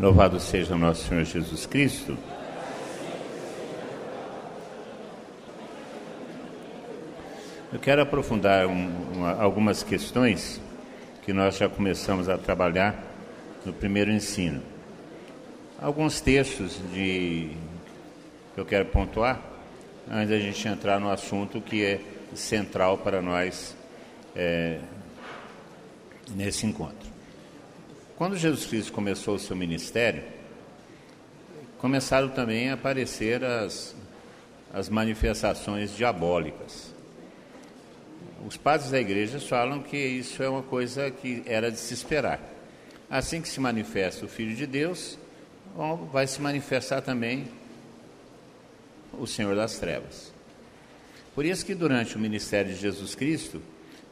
Louvado seja nosso Senhor Jesus Cristo. Eu quero aprofundar um, uma, algumas questões que nós já começamos a trabalhar no primeiro ensino. Alguns textos de, que eu quero pontuar antes da gente entrar no assunto que é central para nós é, nesse encontro. Quando Jesus Cristo começou o seu ministério, começaram também a aparecer as, as manifestações diabólicas. Os padres da igreja falam que isso é uma coisa que era de se esperar. Assim que se manifesta o Filho de Deus, vai se manifestar também o Senhor das Trevas. Por isso que durante o ministério de Jesus Cristo,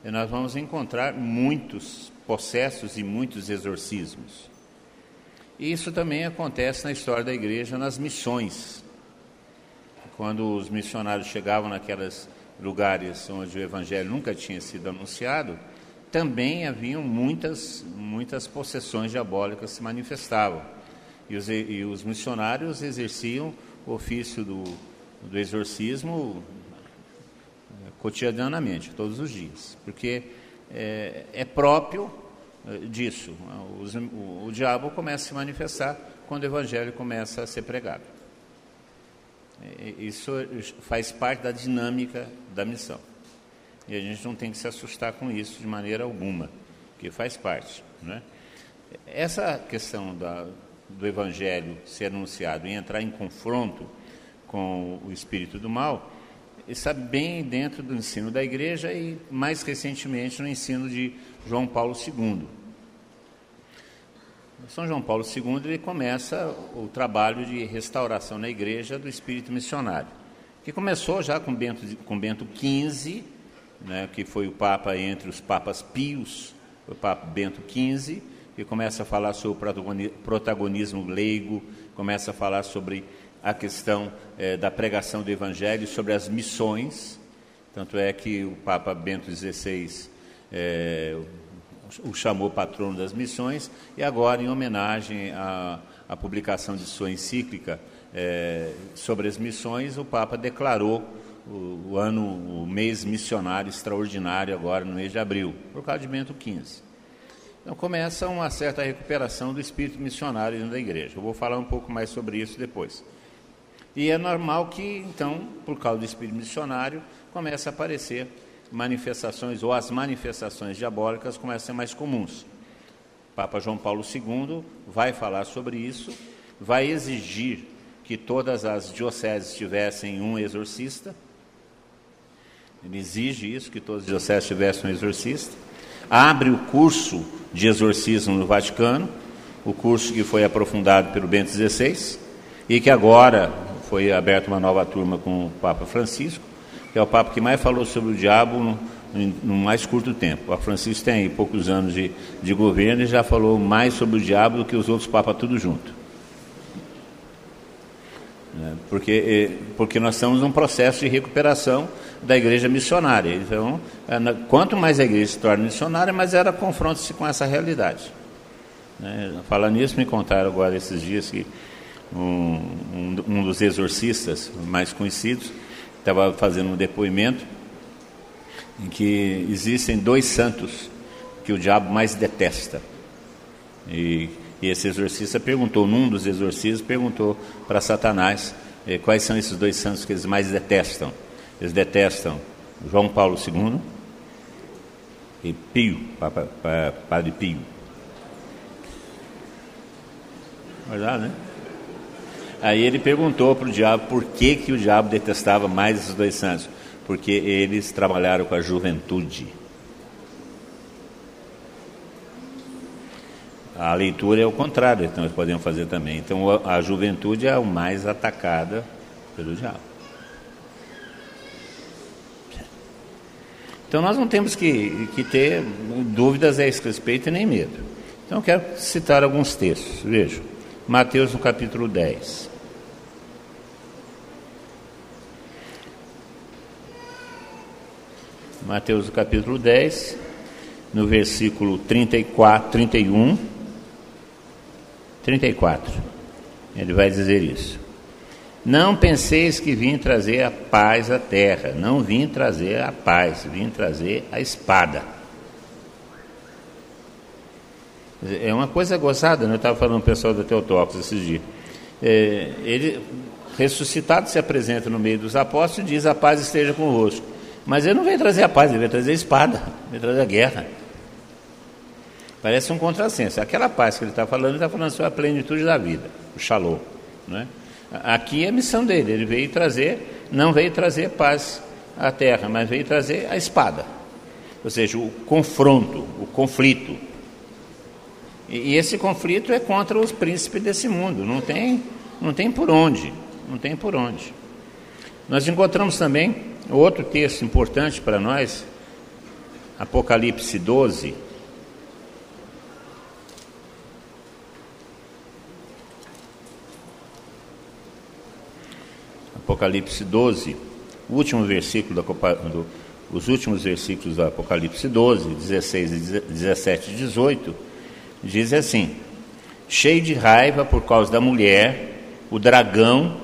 nós vamos encontrar muitos possessos e muitos exorcismos. E isso também acontece na história da igreja nas missões. Quando os missionários chegavam naquelas lugares onde o evangelho nunca tinha sido anunciado, também haviam muitas, muitas possessões diabólicas se manifestavam. E os, e os missionários exerciam o ofício do, do exorcismo eh, cotidianamente, todos os dias, porque é, é próprio disso. O, o, o diabo começa a se manifestar quando o evangelho começa a ser pregado. Isso faz parte da dinâmica da missão. E a gente não tem que se assustar com isso de maneira alguma, que faz parte. Né? Essa questão da, do Evangelho ser anunciado e entrar em confronto com o espírito do mal está bem dentro do ensino da igreja e, mais recentemente, no ensino de João Paulo II. São João Paulo II ele começa o trabalho de restauração na igreja do espírito missionário, que começou já com Bento, com Bento XV, né, que foi o Papa entre os Papas Pios, o Papa Bento XV, que começa a falar sobre o protagonismo leigo, começa a falar sobre a questão eh, da pregação do Evangelho, sobre as missões. Tanto é que o Papa Bento XVI o chamou patrono das missões, e agora, em homenagem à, à publicação de sua encíclica é, sobre as missões, o Papa declarou o, o, ano, o mês missionário extraordinário, agora no mês de abril, por causa de Bento XV. Então começa uma certa recuperação do espírito missionário da igreja. Eu vou falar um pouco mais sobre isso depois. E é normal que, então, por causa do espírito missionário, comece a aparecer manifestações ou as manifestações diabólicas começam a ser mais comuns. Papa João Paulo II vai falar sobre isso, vai exigir que todas as dioceses tivessem um exorcista. Ele exige isso, que todas as dioceses tivessem um exorcista. Abre o curso de exorcismo no Vaticano, o curso que foi aprofundado pelo Bento XVI e que agora foi aberta uma nova turma com o Papa Francisco que é o Papa que mais falou sobre o diabo no, no mais curto tempo. Papa Francisco tem poucos anos de, de governo e já falou mais sobre o diabo do que os outros papas tudo junto. É, porque, porque nós estamos num processo de recuperação da igreja missionária. Então, é, quanto mais a igreja se torna missionária, mais ela confronta-se com essa realidade. É, falando nisso, me contaram agora esses dias que um, um dos exorcistas mais conhecidos estava fazendo um depoimento em que existem dois santos que o diabo mais detesta. E, e esse exorcista perguntou, num dos exorcistas, perguntou para Satanás eh, quais são esses dois santos que eles mais detestam. Eles detestam João Paulo II e Pio, Papa, Padre Pio. Verdade, né? Aí ele perguntou para o diabo por que, que o diabo detestava mais esses dois santos. Porque eles trabalharam com a juventude. A leitura é o contrário, então nós podemos fazer também. Então a juventude é a mais atacada pelo diabo. Então nós não temos que, que ter dúvidas a esse respeito e nem medo. Então eu quero citar alguns textos. Vejam. Mateus no capítulo 10. Mateus capítulo 10, no versículo 34, 31, 34. Ele vai dizer isso. Não penseis que vim trazer a paz à terra. Não vim trazer a paz, vim trazer a espada. É uma coisa gozada, né? eu estava falando com o pessoal do Teotocos esses dias. É, ele, ressuscitado, se apresenta no meio dos apóstolos e diz: A paz esteja convosco. Mas ele não veio trazer a paz, ele veio trazer a espada, veio trazer a guerra. Parece um contrassenso. Aquela paz que ele está falando, ele está falando sobre a plenitude da vida, o shalom. Né? Aqui é a missão dele, ele veio trazer, não veio trazer paz à terra, mas veio trazer a espada. Ou seja, o confronto, o conflito. E, esse conflito é contra os príncipes desse mundo, não tem, não tem por onde, não tem por onde. Nós encontramos também outro texto importante para nós, Apocalipse 12, Apocalipse 12, o último versículo da, do, os últimos versículos do Apocalipse 12, 16, 17 e 18, diz assim: Cheio de raiva por causa da mulher, o dragão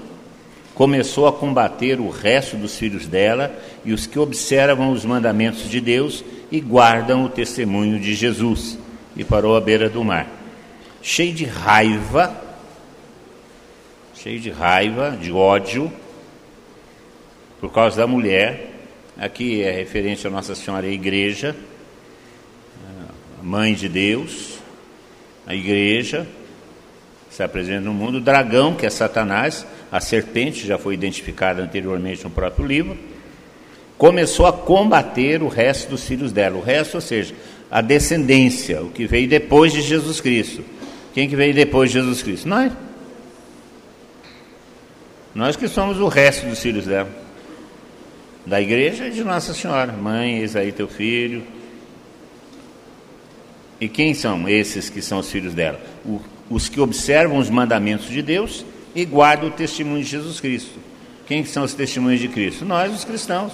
começou a combater o resto dos filhos dela e os que observam os mandamentos de Deus e guardam o testemunho de Jesus, e parou à beira do mar. Cheio de raiva, cheio de raiva, de ódio, por causa da mulher. Aqui é referente a Nossa Senhora a Igreja, a Mãe de Deus, a Igreja, se apresenta no mundo. O dragão, que é Satanás, a serpente, já foi identificada anteriormente no próprio livro, começou a combater o resto dos filhos dela. O resto, ou seja, a descendência, o que veio depois de Jesus Cristo. Quem que veio depois de Jesus Cristo? Nós. Nós que somos o resto dos filhos dela da igreja e de Nossa Senhora. Mãe, eis aí teu filho. E quem são esses que são os filhos dela? O, os que observam os mandamentos de Deus e guardam o testemunho de Jesus Cristo. Quem são os testemunhos de Cristo? Nós, os cristãos.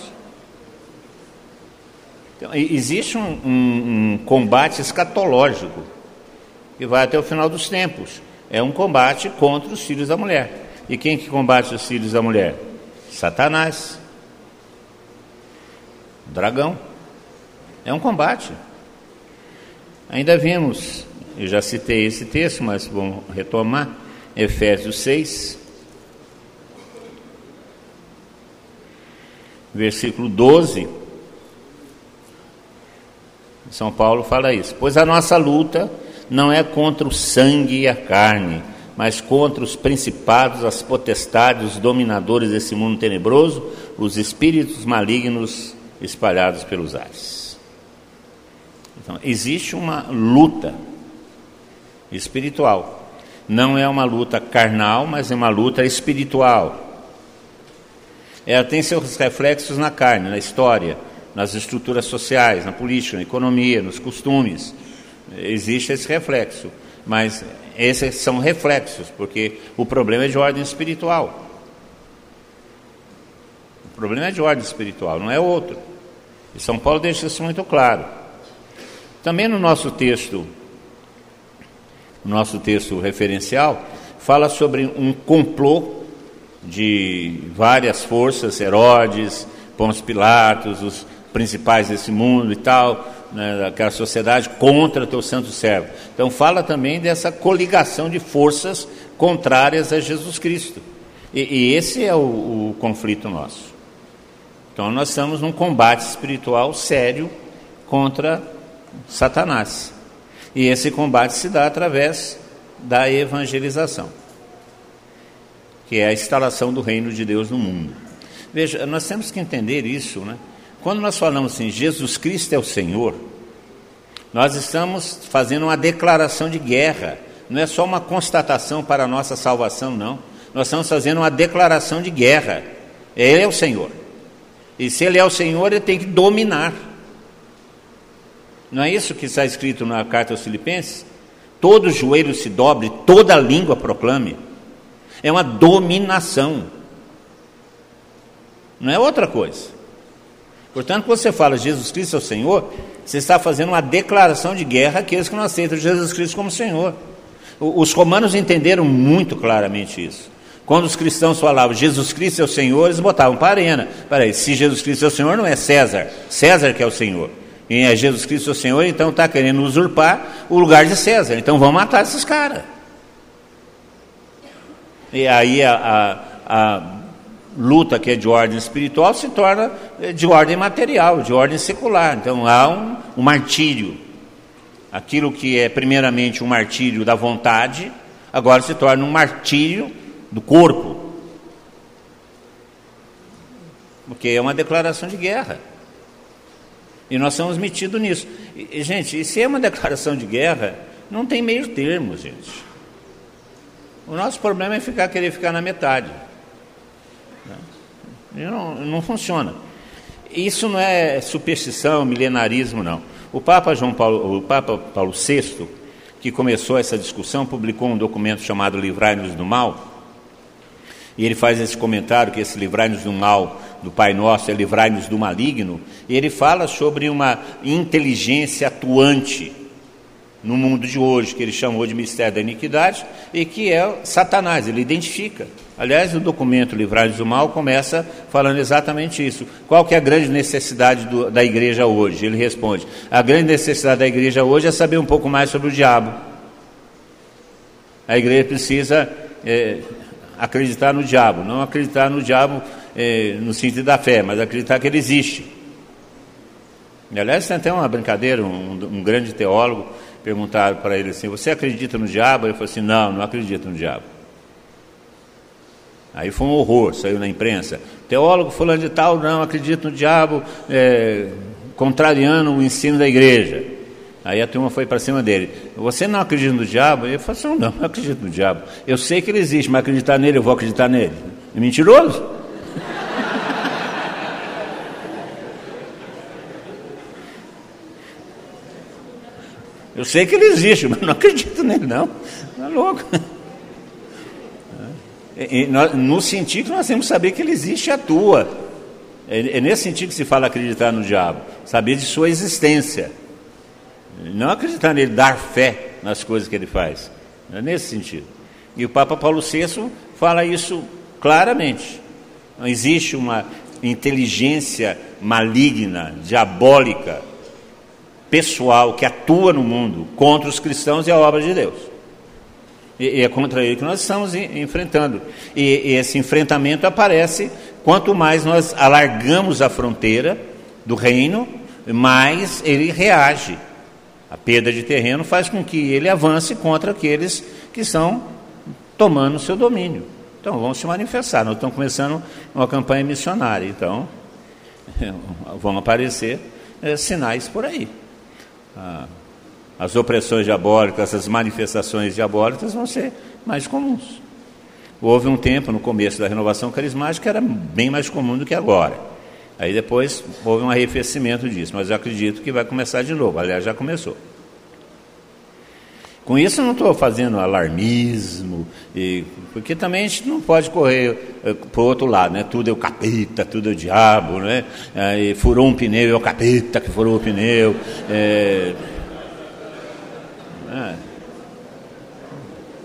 Então, existe um, um, um combate escatológico que vai até o final dos tempos. É um combate contra os filhos da mulher. E quem que combate os filhos da mulher? Satanás dragão. É um combate. Ainda vimos, eu já citei esse texto, mas vamos retomar, Efésios 6, versículo 12. São Paulo fala isso. Pois a nossa luta não é contra o sangue e a carne, mas contra os principados, as potestades, os dominadores desse mundo tenebroso, os espíritos malignos espalhados pelos ares. Então, existe uma luta espiritual. Não é uma luta carnal, mas é uma luta espiritual. Ela tem seus reflexos na carne, na história, nas estruturas sociais, na política, na economia, nos costumes. Existe esse reflexo, mas esses são reflexos, porque o problema é de ordem espiritual. O problema é de ordem espiritual, não é outro. E São Paulo deixa isso muito claro. Também no nosso texto, no nosso texto referencial, fala sobre um complô de várias forças, Herodes, Pôncio Pilatos, os principais desse mundo e tal, né, daquela sociedade contra teu santo servo. Então fala também dessa coligação de forças contrárias a Jesus Cristo. E, e esse é o, o conflito nosso. Então nós estamos num combate espiritual sério contra Satanás. E esse combate se dá através da evangelização, que é a instalação do reino de Deus no mundo. Veja, nós temos que entender isso, né? Quando nós falamos assim, Jesus Cristo é o Senhor, nós estamos fazendo uma declaração de guerra, não é só uma constatação para a nossa salvação, não. Nós estamos fazendo uma declaração de guerra. Ele é o Senhor. E se ele é o Senhor, ele tem que dominar. Não é isso que está escrito na carta aos Filipenses? Todo joelho se dobre, toda língua proclame. É uma dominação. Não é outra coisa. Portanto, quando você fala Jesus Cristo é o Senhor, você está fazendo uma declaração de guerra àqueles que não aceitam Jesus Cristo como Senhor. Os romanos entenderam muito claramente isso. Quando os cristãos falavam Jesus Cristo é o Senhor, eles botavam para a arena. Peraí, se Jesus Cristo é o Senhor, não é César. César que é o Senhor. E é Jesus Cristo o Senhor, então está querendo usurpar o lugar de César. Então vamos matar esses caras. E aí a, a, a luta que é de ordem espiritual se torna de ordem material, de ordem secular. Então há um, um martírio. Aquilo que é primeiramente um martírio da vontade, agora se torna um martírio do corpo. Porque é uma declaração de guerra. E nós somos metidos nisso. E, gente, se é uma declaração de guerra, não tem meio termo, gente. O nosso problema é ficar querer ficar na metade. Não, não funciona. Isso não é superstição, milenarismo, não. O Papa João Paulo, o Papa Paulo VI, que começou essa discussão, publicou um documento chamado Livrai-nos do Mal, e ele faz esse comentário que esse livrai-nos do mal do Pai Nosso é livrai-nos do maligno, ele fala sobre uma inteligência atuante no mundo de hoje, que ele chamou de mistério da iniquidade, e que é Satanás, ele identifica. Aliás, o documento Livrai-nos do Mal começa falando exatamente isso. Qual que é a grande necessidade do, da igreja hoje? Ele responde: a grande necessidade da igreja hoje é saber um pouco mais sobre o diabo. A igreja precisa é, acreditar no diabo, não acreditar no diabo é, no sentido da fé, mas acreditar que ele existe. E, aliás, tem até uma brincadeira, um, um grande teólogo perguntaram para ele assim: Você acredita no diabo? Ele falou assim: Não, não acredito no diabo. Aí foi um horror, saiu na imprensa. Teólogo fulano de tal, não acredita no diabo, é, contrariando o ensino da igreja. Aí a turma foi para cima dele. Você não acredita no diabo? Ele falou assim: Não, não acredito no diabo. Eu sei que ele existe, mas acreditar nele, eu vou acreditar nele. É mentiroso? Eu sei que ele existe, mas não acredito nele, não. Está louco. E, no sentido que nós temos que saber que ele existe e atua. É, é nesse sentido que se fala acreditar no diabo, saber de sua existência. Não acreditar nele, dar fé nas coisas que ele faz. É nesse sentido. E o Papa Paulo VI fala isso claramente. Não existe uma inteligência maligna, diabólica, pessoal que atua no mundo contra os cristãos e a obra de Deus. E, é contra ele que nós estamos enfrentando. E, e esse enfrentamento aparece quanto mais nós alargamos a fronteira do reino, mais ele reage. A perda de terreno faz com que ele avance contra aqueles que estão tomando seu domínio. Então vão se manifestar. Nós estamos começando uma campanha missionária. Então vão aparecer é, sinais por aí as opressões diabólicas, as manifestações diabólicas vão ser mais comuns. Houve um tempo no começo da renovação carismática era bem mais comum do que agora. Aí depois houve um arrefecimento disso, mas eu acredito que vai começar de novo. Aliás, já começou. Com isso não estou fazendo alarmismo, e, porque também a gente não pode correr eh, para o outro lado, né? Tudo é o capeta, tudo é o diabo, né? Aí furou um pneu, é o capeta que furou o pneu. É.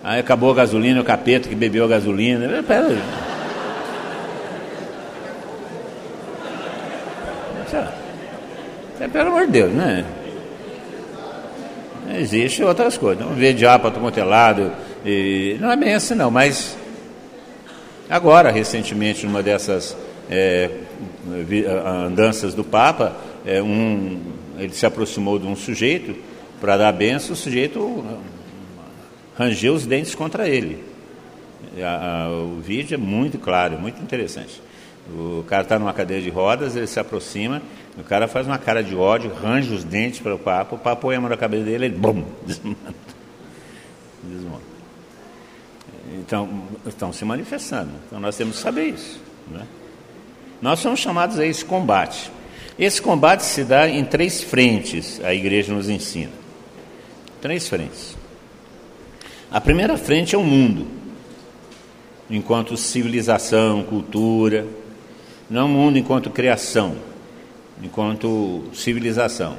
Aí acabou a gasolina, é o capeta que bebeu a gasolina. Pera aí. Pelo amor de Deus, né? Existe outras coisas. Não vê diabo para todo. E não é bem assim não, mas agora, recentemente, numa dessas é, andanças do Papa, é, um, ele se aproximou de um sujeito para dar a benção, o sujeito rangeu os dentes contra ele. A, a, o vídeo é muito claro, muito interessante. O cara está numa cadeira de rodas, ele se aproxima, o cara faz uma cara de ódio, range os dentes para o papo, o papo põe a mão na cabeça dele, ele bum, desmonta. desmonta. Então, estão se manifestando. Então nós temos que saber isso. Né? Nós somos chamados a esse combate. Esse combate se dá em três frentes, a igreja nos ensina. Três frentes. A primeira frente é o mundo, enquanto civilização, cultura, não o mundo enquanto criação, enquanto civilização.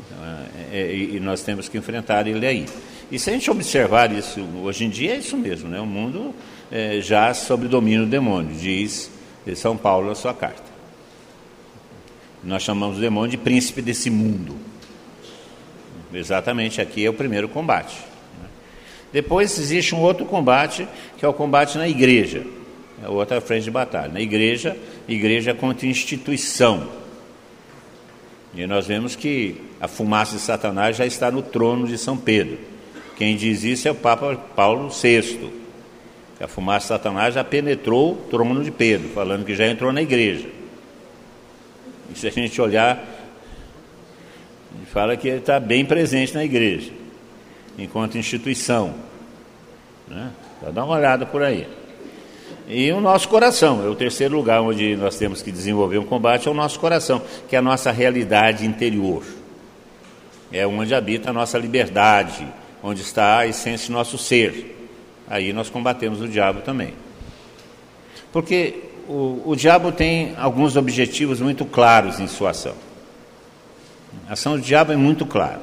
Então, é, é, e nós temos que enfrentar ele aí. E se a gente observar isso hoje em dia, é isso mesmo, né? o mundo é, já sob domínio do demônio, diz São Paulo na sua carta. Nós chamamos o demônio de príncipe desse mundo. Exatamente aqui é o primeiro combate. Né? Depois existe um outro combate, que é o combate na igreja. É outra frente de batalha. Na igreja, igreja contra instituição. E nós vemos que a fumaça de Satanás já está no trono de São Pedro. Quem diz isso é o Papa Paulo VI. A fumaça de Satanás já penetrou o trono de Pedro, falando que já entrou na igreja. E se a gente olhar, ele fala que ele está bem presente na igreja, enquanto instituição. Né? Então, dá uma olhada por aí. E o nosso coração, é o terceiro lugar onde nós temos que desenvolver um combate, é o nosso coração, que é a nossa realidade interior. É onde habita a nossa liberdade, onde está a essência do nosso ser. Aí nós combatemos o diabo também. Porque o, o diabo tem alguns objetivos muito claros em sua ação. A ação do diabo é muito clara.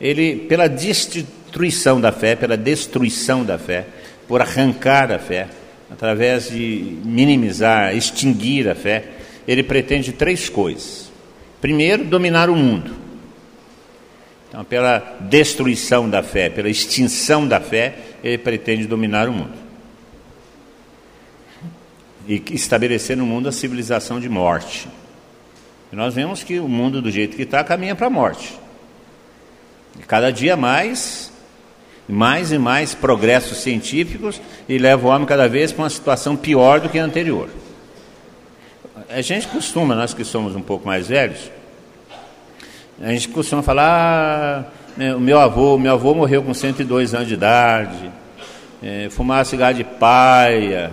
Ele, pela destruição da fé, pela destruição da fé, por arrancar a fé, através de minimizar, extinguir a fé, ele pretende três coisas. Primeiro, dominar o mundo. Então, pela destruição da fé, pela extinção da fé, ele pretende dominar o mundo. E estabelecer no mundo a civilização de morte. E nós vemos que o mundo, do jeito que está, caminha para a morte. E cada dia mais, mais e mais progressos científicos e leva o homem cada vez para uma situação pior do que a anterior. A gente costuma, nós que somos um pouco mais velhos, a gente costuma falar, ah, meu avô, meu avô morreu com 102 anos de idade, é, fumava cigarro de paia,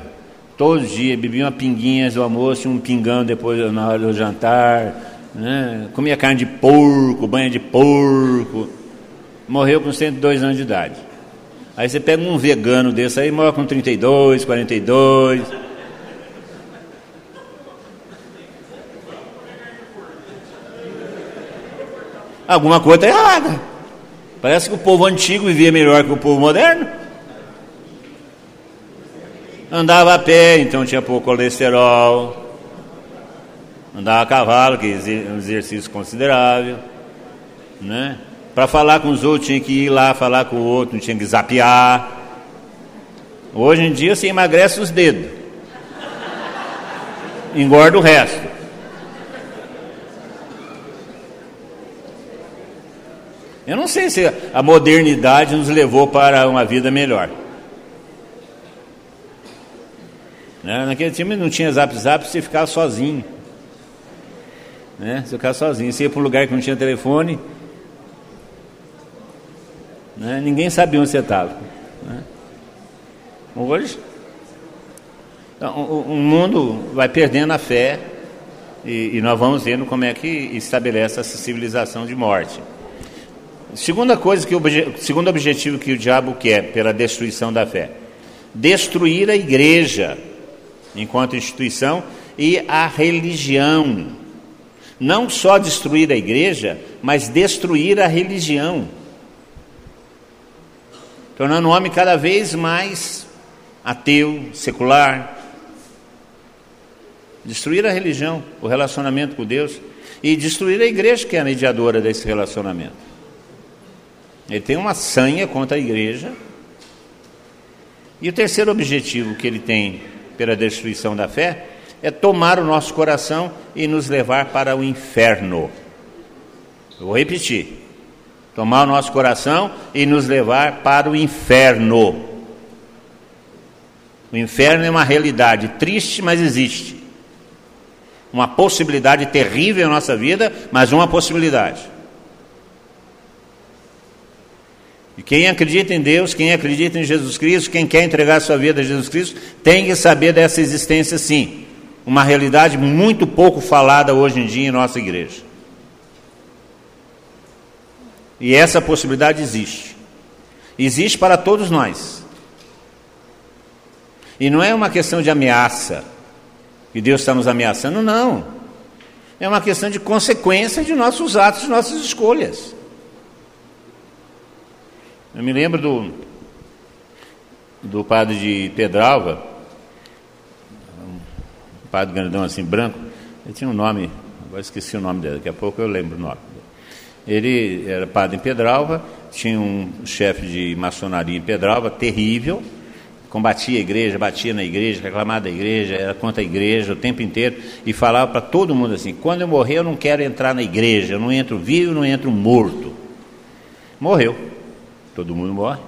todo dia, bebia uma pinguinha do almoço um pingão depois na hora do jantar, né? comia carne de porco, banha de porco, morreu com 102 anos de idade. Aí você pega um vegano desse aí, morre com 32, 42. Alguma coisa está errada. Parece que o povo antigo vivia melhor que o povo moderno. Andava a pé, então tinha pouco colesterol. Andava a cavalo, que é um exercício considerável. Né? Para falar com os outros tinha que ir lá falar com o outro, tinha que zapear. Hoje em dia você emagrece os dedos. Engorda o resto. Eu não sei se a modernidade nos levou para uma vida melhor. Né? Naquele time não tinha zap zap, você ficava sozinho. Né? Você ficava sozinho. Você ia para um lugar que não tinha telefone. Né? Ninguém sabia onde você estava. Né? Hoje, então, o, o, mundo vai perdendo a fé e, e nós vamos vendo como é que estabelece essa civilização de morte. Segunda coisa que o segundo objetivo que o diabo quer pela destruição da fé, destruir a igreja enquanto instituição e a religião. Não só destruir a igreja, mas destruir a religião. Tornando o homem cada vez mais ateu, secular. Destruir a religião, o relacionamento com Deus e destruir a igreja que é a mediadora desse relacionamento. Ele tem uma sanha contra a igreja. E o terceiro objetivo que ele tem pela destruição da fé é tomar o nosso coração e nos levar para o inferno. Eu vou repetir: tomar o nosso coração e nos levar para o inferno. O inferno é uma realidade triste, mas existe. Uma possibilidade terrível na nossa vida, mas uma possibilidade. E quem acredita em Deus, quem acredita em Jesus Cristo, quem quer entregar sua vida a Jesus Cristo, tem que saber dessa existência sim. Uma realidade muito pouco falada hoje em dia em nossa igreja. E essa possibilidade existe. Existe para todos nós. E não é uma questão de ameaça, que Deus está nos ameaçando, não. É uma questão de consequência de nossos atos, de nossas escolhas. Eu me lembro do, do padre de Pedralva, um padre grandão assim, branco, ele tinha um nome, agora esqueci o nome dele, daqui a pouco eu lembro o nome. Ele era padre em Pedralva, tinha um chefe de maçonaria em Pedralva, terrível, combatia a igreja, batia na igreja, reclamava da igreja, era contra a igreja o tempo inteiro e falava para todo mundo assim: quando eu morrer, eu não quero entrar na igreja, eu não entro vivo, não entro morto. Morreu, todo mundo morre.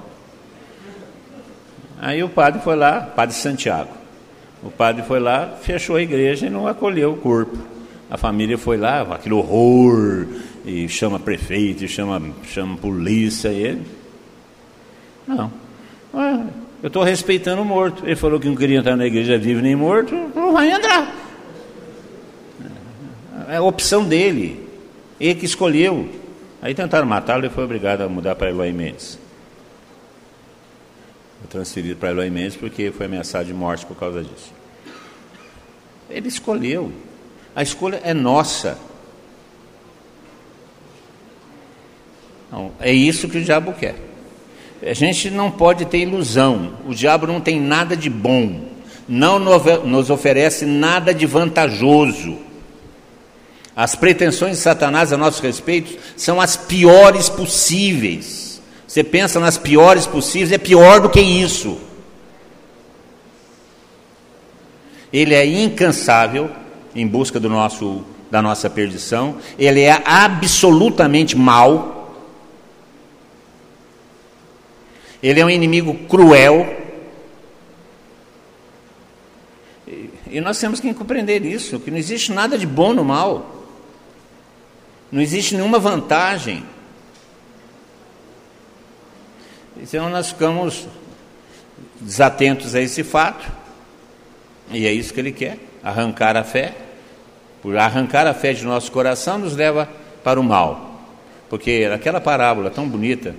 Aí o padre foi lá, padre Santiago. O padre foi lá, fechou a igreja e não acolheu o corpo. A família foi lá, aquele horror, e chama prefeito, e chama, chama polícia, e ele. Não. Eu estou respeitando o morto. Ele falou que não queria entrar na igreja vivo nem morto, não vai entrar. É a opção dele. Ele que escolheu. Aí tentaram matá-lo e foi obrigado a mudar para Eloy Mendes. Foi transferido para Eloy Mendes porque foi ameaçado de morte por causa disso. Ele escolheu. A escolha é nossa. Não, é isso que o diabo quer. A gente não pode ter ilusão. O diabo não tem nada de bom. Não nos oferece nada de vantajoso. As pretensões de Satanás a nosso respeito são as piores possíveis. Você pensa nas piores possíveis, é pior do que isso. Ele é incansável em busca do nosso, da nossa perdição, ele é absolutamente mau Ele é um inimigo cruel. E nós temos que compreender isso, que não existe nada de bom no mal. Não existe nenhuma vantagem. Então nós ficamos desatentos a esse fato. E é isso que ele quer, arrancar a fé. Por arrancar a fé de nosso coração nos leva para o mal. Porque aquela parábola tão bonita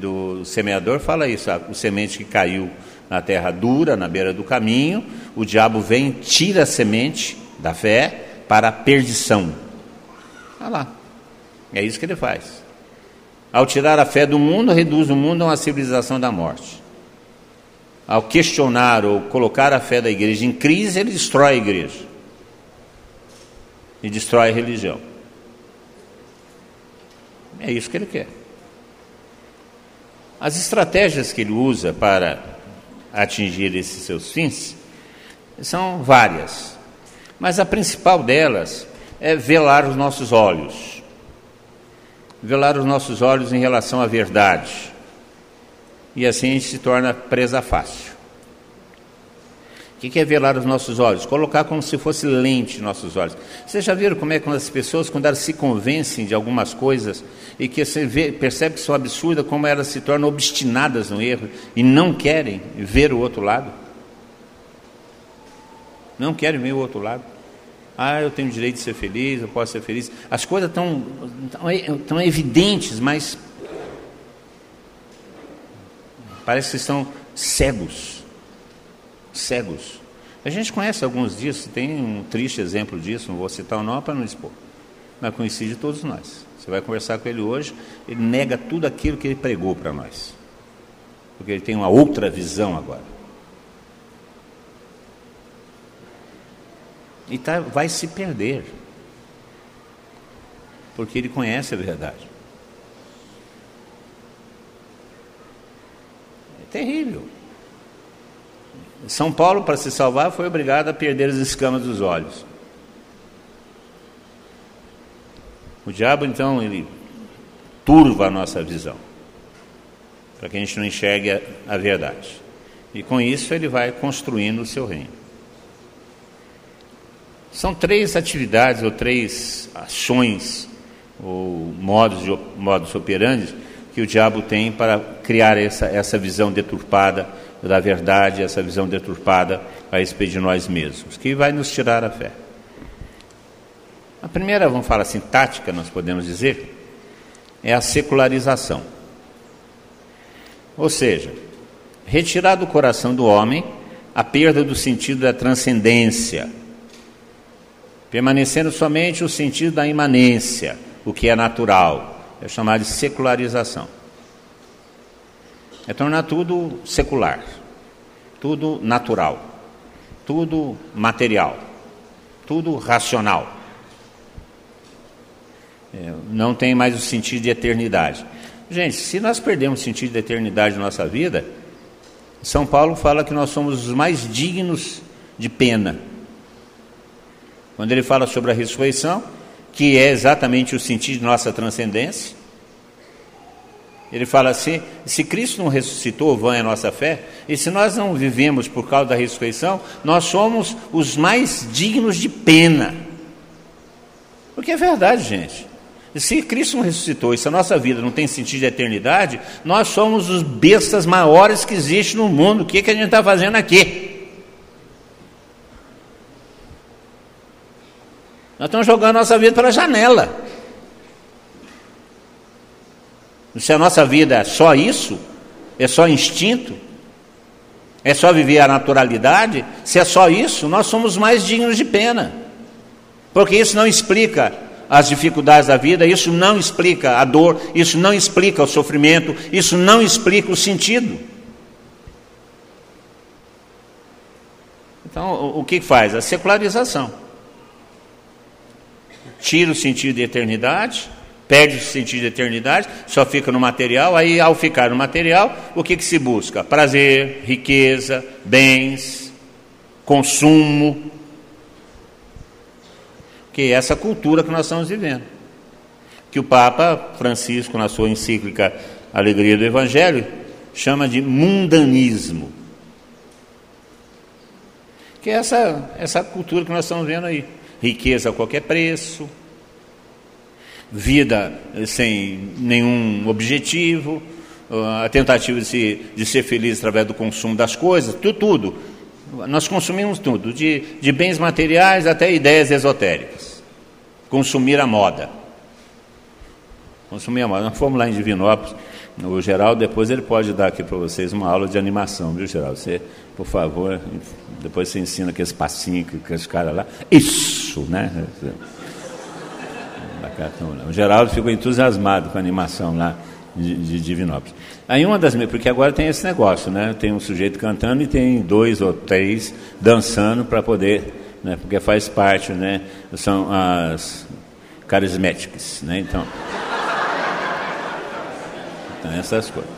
do semeador fala isso, o semente que caiu na terra dura, na beira do caminho, o diabo vem, tira a semente da fé para a perdição. Olha lá. É isso que ele faz. Ao tirar a fé do mundo, reduz o mundo a uma civilização da morte. Ao questionar ou colocar a fé da igreja em crise, ele destrói a igreja. E destrói a religião. É isso que ele quer. As estratégias que ele usa para atingir esses seus fins são várias, mas a principal delas é velar os nossos olhos. Velar os nossos olhos em relação à verdade. E assim a gente se torna presa fácil. O que é velar os nossos olhos? Colocar como se fosse lente nossos olhos. Vocês já viram como é que as pessoas, quando elas se convencem de algumas coisas e que você vê, percebe que são absurdas, como elas se tornam obstinadas no erro e não querem ver o outro lado? Não querem ver o outro lado. Ah, eu tenho o direito de ser feliz, eu posso ser feliz. As coisas estão tão, tão evidentes, mas parece que estão cegos cegos. A gente conhece alguns disso, tem um triste exemplo disso, não vou citar o nome para não expor, mas conheci de todos nós. Você vai conversar com ele hoje, ele nega tudo aquilo que ele pregou para nós, porque ele tem uma outra visão agora. E tá, vai se perder, porque ele conhece a verdade. É terrível. São Paulo, para se salvar, foi obrigado a perder as escamas dos olhos. O diabo, então, ele turva a nossa visão, para que a gente não enxergue a, a verdade. E com isso ele vai construindo o seu reino. São três atividades ou três ações ou modos, de, modos operantes que o diabo tem para criar essa, essa visão deturpada da verdade, essa visão deturpada a respeito de nós mesmos, que vai nos tirar a fé. A primeira, vamos falar assim, tática, nós podemos dizer, é a secularização. Ou seja, retirar do coração do homem a perda do sentido da transcendência, permanecendo somente o sentido da imanência, o que é natural, é chamado de secularização. É tornar tudo secular, tudo natural, tudo material, tudo racional. É, não tem mais o sentido de eternidade. Gente, se nós perdemos o sentido de eternidade na nossa vida, São Paulo fala que nós somos os mais dignos de pena. Quando ele fala sobre a ressurreição, que é exatamente o sentido de nossa transcendência, ele fala assim: se Cristo não ressuscitou, vã é a nossa fé, e se nós não vivemos por causa da ressurreição, nós somos os mais dignos de pena. Porque é verdade, gente. Se Cristo não ressuscitou e se a nossa vida não tem sentido de eternidade, nós somos os bestas maiores que existem no mundo. O que, que a gente está fazendo aqui? Nós estamos jogando nossa vida pela janela. Se a nossa vida é só isso, é só instinto, é só viver a naturalidade, se é só isso, nós somos mais dignos de pena. Porque isso não explica as dificuldades da vida, isso não explica a dor, isso não explica o sofrimento, isso não explica o sentido. Então, o que faz? A secularização. Tira o sentido de eternidade, perde o sentido de eternidade, só fica no material, aí ao ficar no material, o que, que se busca? Prazer, riqueza, bens, consumo, que é essa cultura que nós estamos vivendo. Que o Papa Francisco, na sua encíclica Alegria do Evangelho, chama de mundanismo. Que é essa, essa cultura que nós estamos vendo aí. Riqueza a qualquer preço, vida sem nenhum objetivo, a tentativa de, se, de ser feliz através do consumo das coisas, tudo, tudo. Nós consumimos tudo, de, de bens materiais até ideias esotéricas. Consumir a moda. Consumir a moda. Nós fomos lá em Divinópolis, o Geraldo, depois ele pode dar aqui para vocês uma aula de animação, viu, Geraldo? Você, por favor, depois você ensina aqueles passinhos que aqueles caras lá. Isso, né? O Geraldo ficou entusiasmado com a animação lá de, de Divinópolis. Aí uma das porque agora tem esse negócio, né? Tem um sujeito cantando e tem dois ou três dançando para poder, né? Porque faz parte, né? São as carismáticas, né? Então, então essas coisas.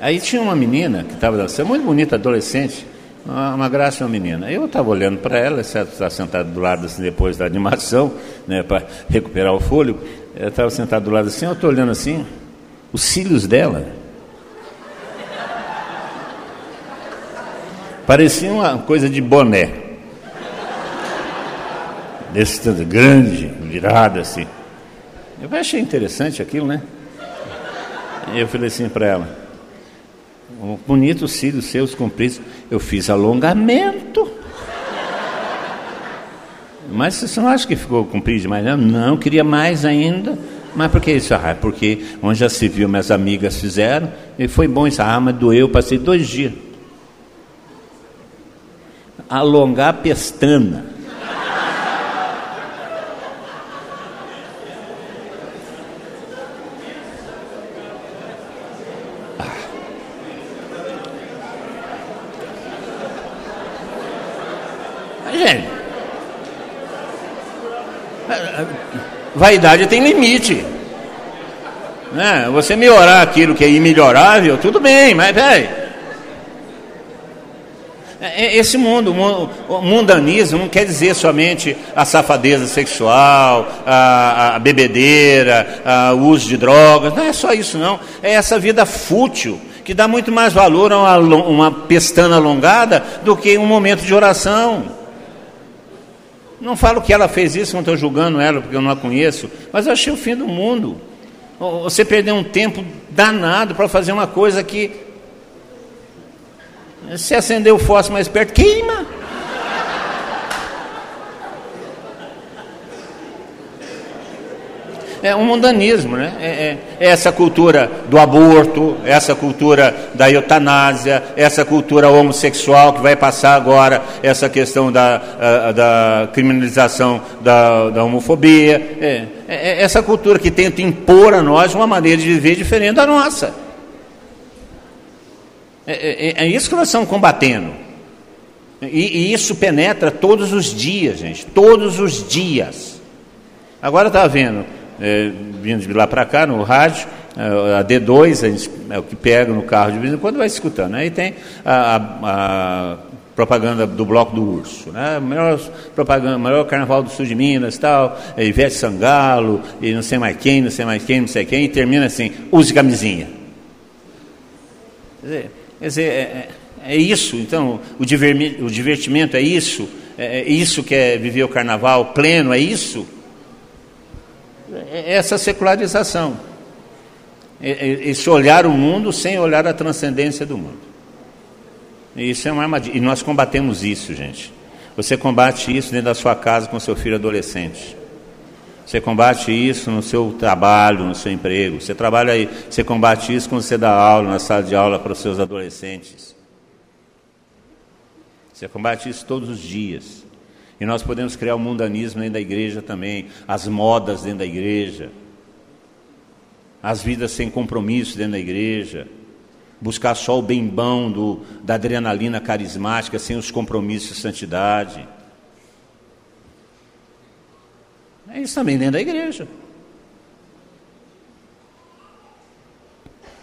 Aí tinha uma menina que estava dançando, muito bonita, adolescente, uma graça uma menina. Eu estava olhando para ela, está sentada do lado assim depois da animação, né, para recuperar o fôlego. Ela estava sentada do lado assim, eu estou olhando assim, os cílios dela. Parecia uma coisa de boné. Desse tanto grande, virado assim. Eu achei interessante aquilo, né? E eu falei assim para ela, Bonito cílios seus compridos. Eu fiz alongamento. Mas você não acha que ficou comprido demais? Não, não queria mais ainda. Mas por que isso? Ah, porque onde já se viu, minhas amigas fizeram, e foi bom isso. Ah, mas doeu, passei dois dias. Alongar a pestana. Vaidade tem limite. Né? Você melhorar aquilo que é imelhorável, tudo bem, mas peraí. É, é, esse mundo, o mundanismo, não quer dizer somente a safadeza sexual, a, a bebedeira, a, o uso de drogas, não é só isso não. É essa vida fútil, que dá muito mais valor a uma, uma pestana alongada do que um momento de oração. Não falo que ela fez isso, não estou julgando ela porque eu não a conheço, mas eu achei o fim do mundo. Você perdeu um tempo danado para fazer uma coisa que. Se acender o fósforo mais perto, queima. É um mundanismo, né? É, é, é, essa cultura do aborto, essa cultura da eutanásia, essa cultura homossexual que vai passar agora, essa questão da, da criminalização da, da homofobia, é, é, é, essa cultura que tenta impor a nós uma maneira de viver diferente da nossa. É, é, é isso que nós estamos combatendo. E, e, isso penetra todos os dias, gente. Todos os dias. Agora estava vendo, é, vindo de lá para cá no rádio, é, a D2, a gente, é o que pega no carro de vez em quando vai escutando. Aí tem a, a, a propaganda do Bloco do Urso, né? Melhor propaganda, maior carnaval do sul de Minas, tal, é Ivete Sangalo, e não sei mais quem, não sei mais quem, não sei quem, e termina assim, use camisinha. Quer dizer, quer dizer é, é, é isso, então, o, o divertimento é isso, é, é isso que é viver o carnaval pleno, é isso? Essa secularização. Esse olhar o mundo sem olhar a transcendência do mundo. Isso é uma armadilha. E nós combatemos isso, gente. Você combate isso dentro da sua casa com seu filho adolescente. Você combate isso no seu trabalho, no seu emprego. Você trabalha aí, você combate isso quando você dá aula na sala de aula para os seus adolescentes. Você combate isso todos os dias. E nós podemos criar o um mundanismo dentro da igreja também, as modas dentro da igreja, as vidas sem compromisso dentro da igreja buscar só o bem bom do, da adrenalina carismática, sem os compromissos de santidade. É isso também dentro da igreja.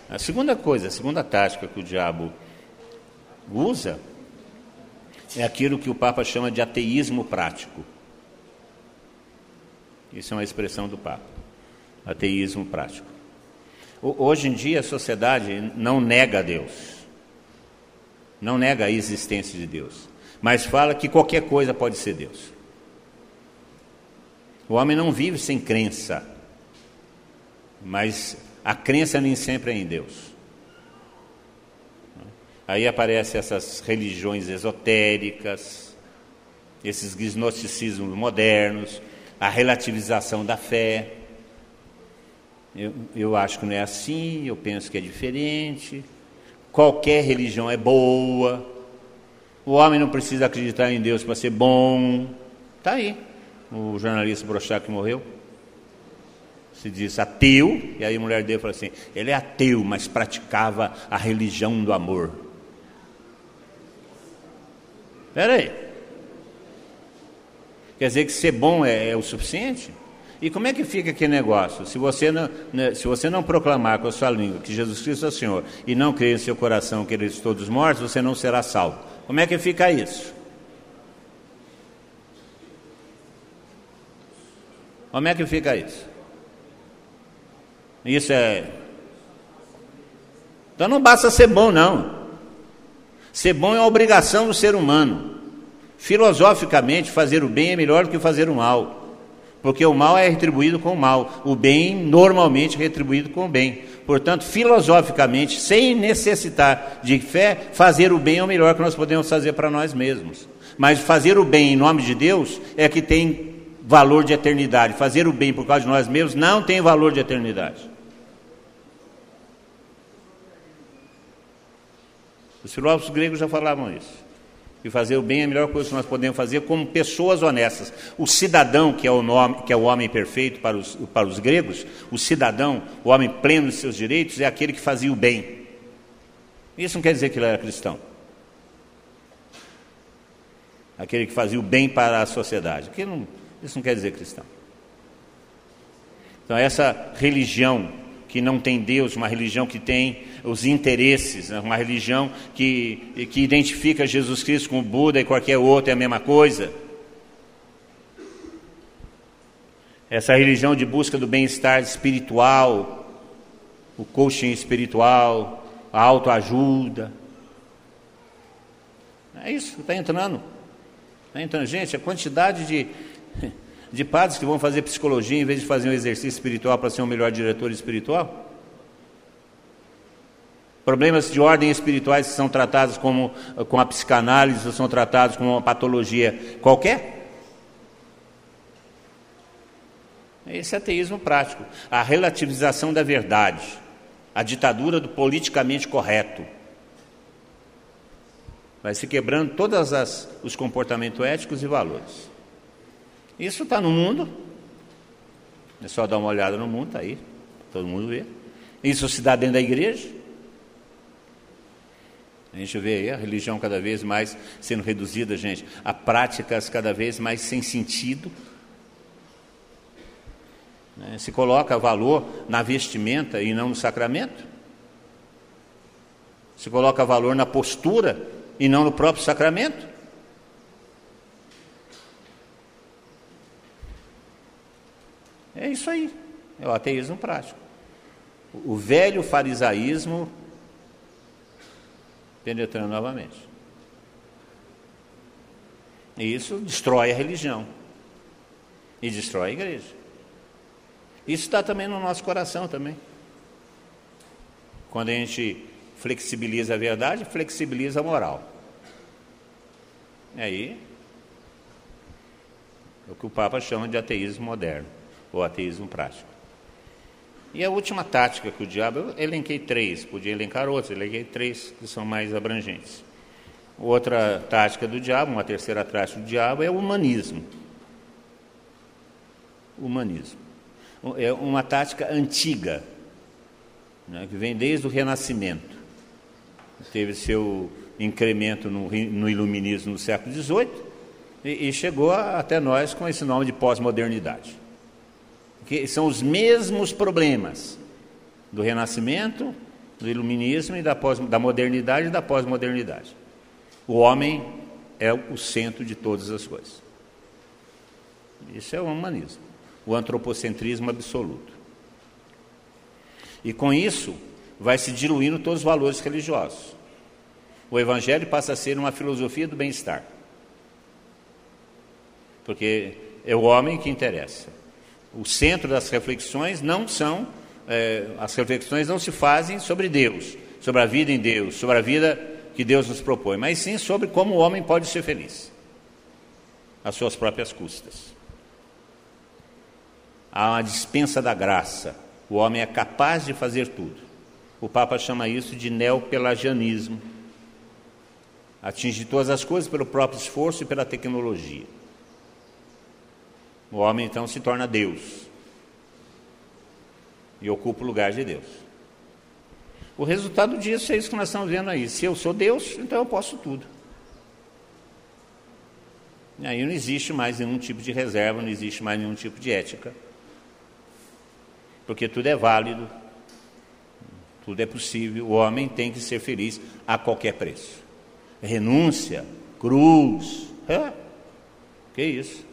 A segunda coisa, a segunda tática que o diabo usa é aquilo que o Papa chama de ateísmo prático. Isso é uma expressão do Papa. Ateísmo prático. Hoje em dia a sociedade não nega Deus, não nega a existência de Deus, mas fala que qualquer coisa pode ser Deus. O homem não vive sem crença, mas a crença nem sempre é em Deus. Aí aparecem essas religiões esotéricas, esses gnosticismos modernos, a relativização da fé. Eu, eu acho que não é assim, eu penso que é diferente. Qualquer religião é boa. O homem não precisa acreditar em Deus para ser bom. Está aí. O jornalista Brochak que morreu. Se diz ateu, e aí a mulher dele falou assim: ele é ateu, mas praticava a religião do amor. Espera aí. Quer dizer que ser bom é, é o suficiente? E como é que fica aquele negócio? Se você não, né, se você não proclamar com a sua língua que Jesus Cristo é o Senhor e não crer em seu coração que Ele é todos mortos, você não será salvo. Como é que fica isso? Como é que fica isso? Isso é. Então não basta ser bom, não. Ser bom é uma obrigação do ser humano. Filosoficamente, fazer o bem é melhor do que fazer o mal porque o mal é retribuído com o mal, o bem normalmente é retribuído com o bem. Portanto, filosoficamente, sem necessitar de fé, fazer o bem é o melhor que nós podemos fazer para nós mesmos. Mas fazer o bem em nome de Deus é que tem valor de eternidade. Fazer o bem por causa de nós mesmos não tem valor de eternidade. Os filósofos gregos já falavam isso. E fazer o bem é a melhor coisa que nós podemos fazer como pessoas honestas. O cidadão, que é o, nome, que é o homem perfeito para os, para os gregos, o cidadão, o homem pleno de seus direitos, é aquele que fazia o bem. Isso não quer dizer que ele era cristão. Aquele que fazia o bem para a sociedade. Não, isso não quer dizer cristão. Então, essa religião que não tem Deus, uma religião que tem os interesses, né? uma religião que, que identifica Jesus Cristo com o Buda e qualquer outro é a mesma coisa. Essa religião de busca do bem-estar espiritual, o coaching espiritual, a autoajuda. É isso, está entrando. Está entrando. Gente, a quantidade de de padres que vão fazer psicologia em vez de fazer um exercício espiritual para ser um melhor diretor espiritual? Problemas de ordem espirituais que são tratados como com a psicanálise, são tratados como uma patologia qualquer? Esse é ateísmo prático, a relativização da verdade, a ditadura do politicamente correto. Vai se quebrando todos os comportamentos éticos e valores. Isso está no mundo. É só dar uma olhada no mundo, está aí. Todo mundo vê. Isso se dá dentro da igreja. A gente vê aí a religião cada vez mais sendo reduzida, gente, a práticas cada vez mais sem sentido. Né? Se coloca valor na vestimenta e não no sacramento. Se coloca valor na postura e não no próprio sacramento. É isso aí, é o ateísmo prático. O velho farisaísmo penetrando novamente. E isso destrói a religião e destrói a igreja. Isso está também no nosso coração também. Quando a gente flexibiliza a verdade, flexibiliza a moral. E aí é o que o Papa chama de ateísmo moderno, ou ateísmo prático. E a última tática que o diabo, eu elenquei três, podia elencar outros, elenquei três que são mais abrangentes. Outra tática do diabo, uma terceira tática do diabo, é o humanismo. Humanismo. É uma tática antiga, né, que vem desde o Renascimento. Teve seu incremento no, no iluminismo no século XVIII e, e chegou até nós com esse nome de pós-modernidade que são os mesmos problemas do Renascimento, do Iluminismo e da, pós, da modernidade e da pós-modernidade. O homem é o centro de todas as coisas. Isso é o humanismo, o antropocentrismo absoluto. E com isso, vai se diluindo todos os valores religiosos. O Evangelho passa a ser uma filosofia do bem-estar. Porque é o homem que interessa o centro das reflexões não são, é, as reflexões não se fazem sobre Deus, sobre a vida em Deus, sobre a vida que Deus nos propõe, mas sim sobre como o homem pode ser feliz, às suas próprias custas. Há uma dispensa da graça, o homem é capaz de fazer tudo. O Papa chama isso de neopelagianismo. Atingir todas as coisas pelo próprio esforço e pela tecnologia. O homem então se torna Deus e ocupa o lugar de Deus. O resultado disso é isso que nós estamos vendo aí. Se eu sou Deus, então eu posso tudo. E aí não existe mais nenhum tipo de reserva, não existe mais nenhum tipo de ética. Porque tudo é válido, tudo é possível, o homem tem que ser feliz a qualquer preço. Renúncia, cruz, é, que isso?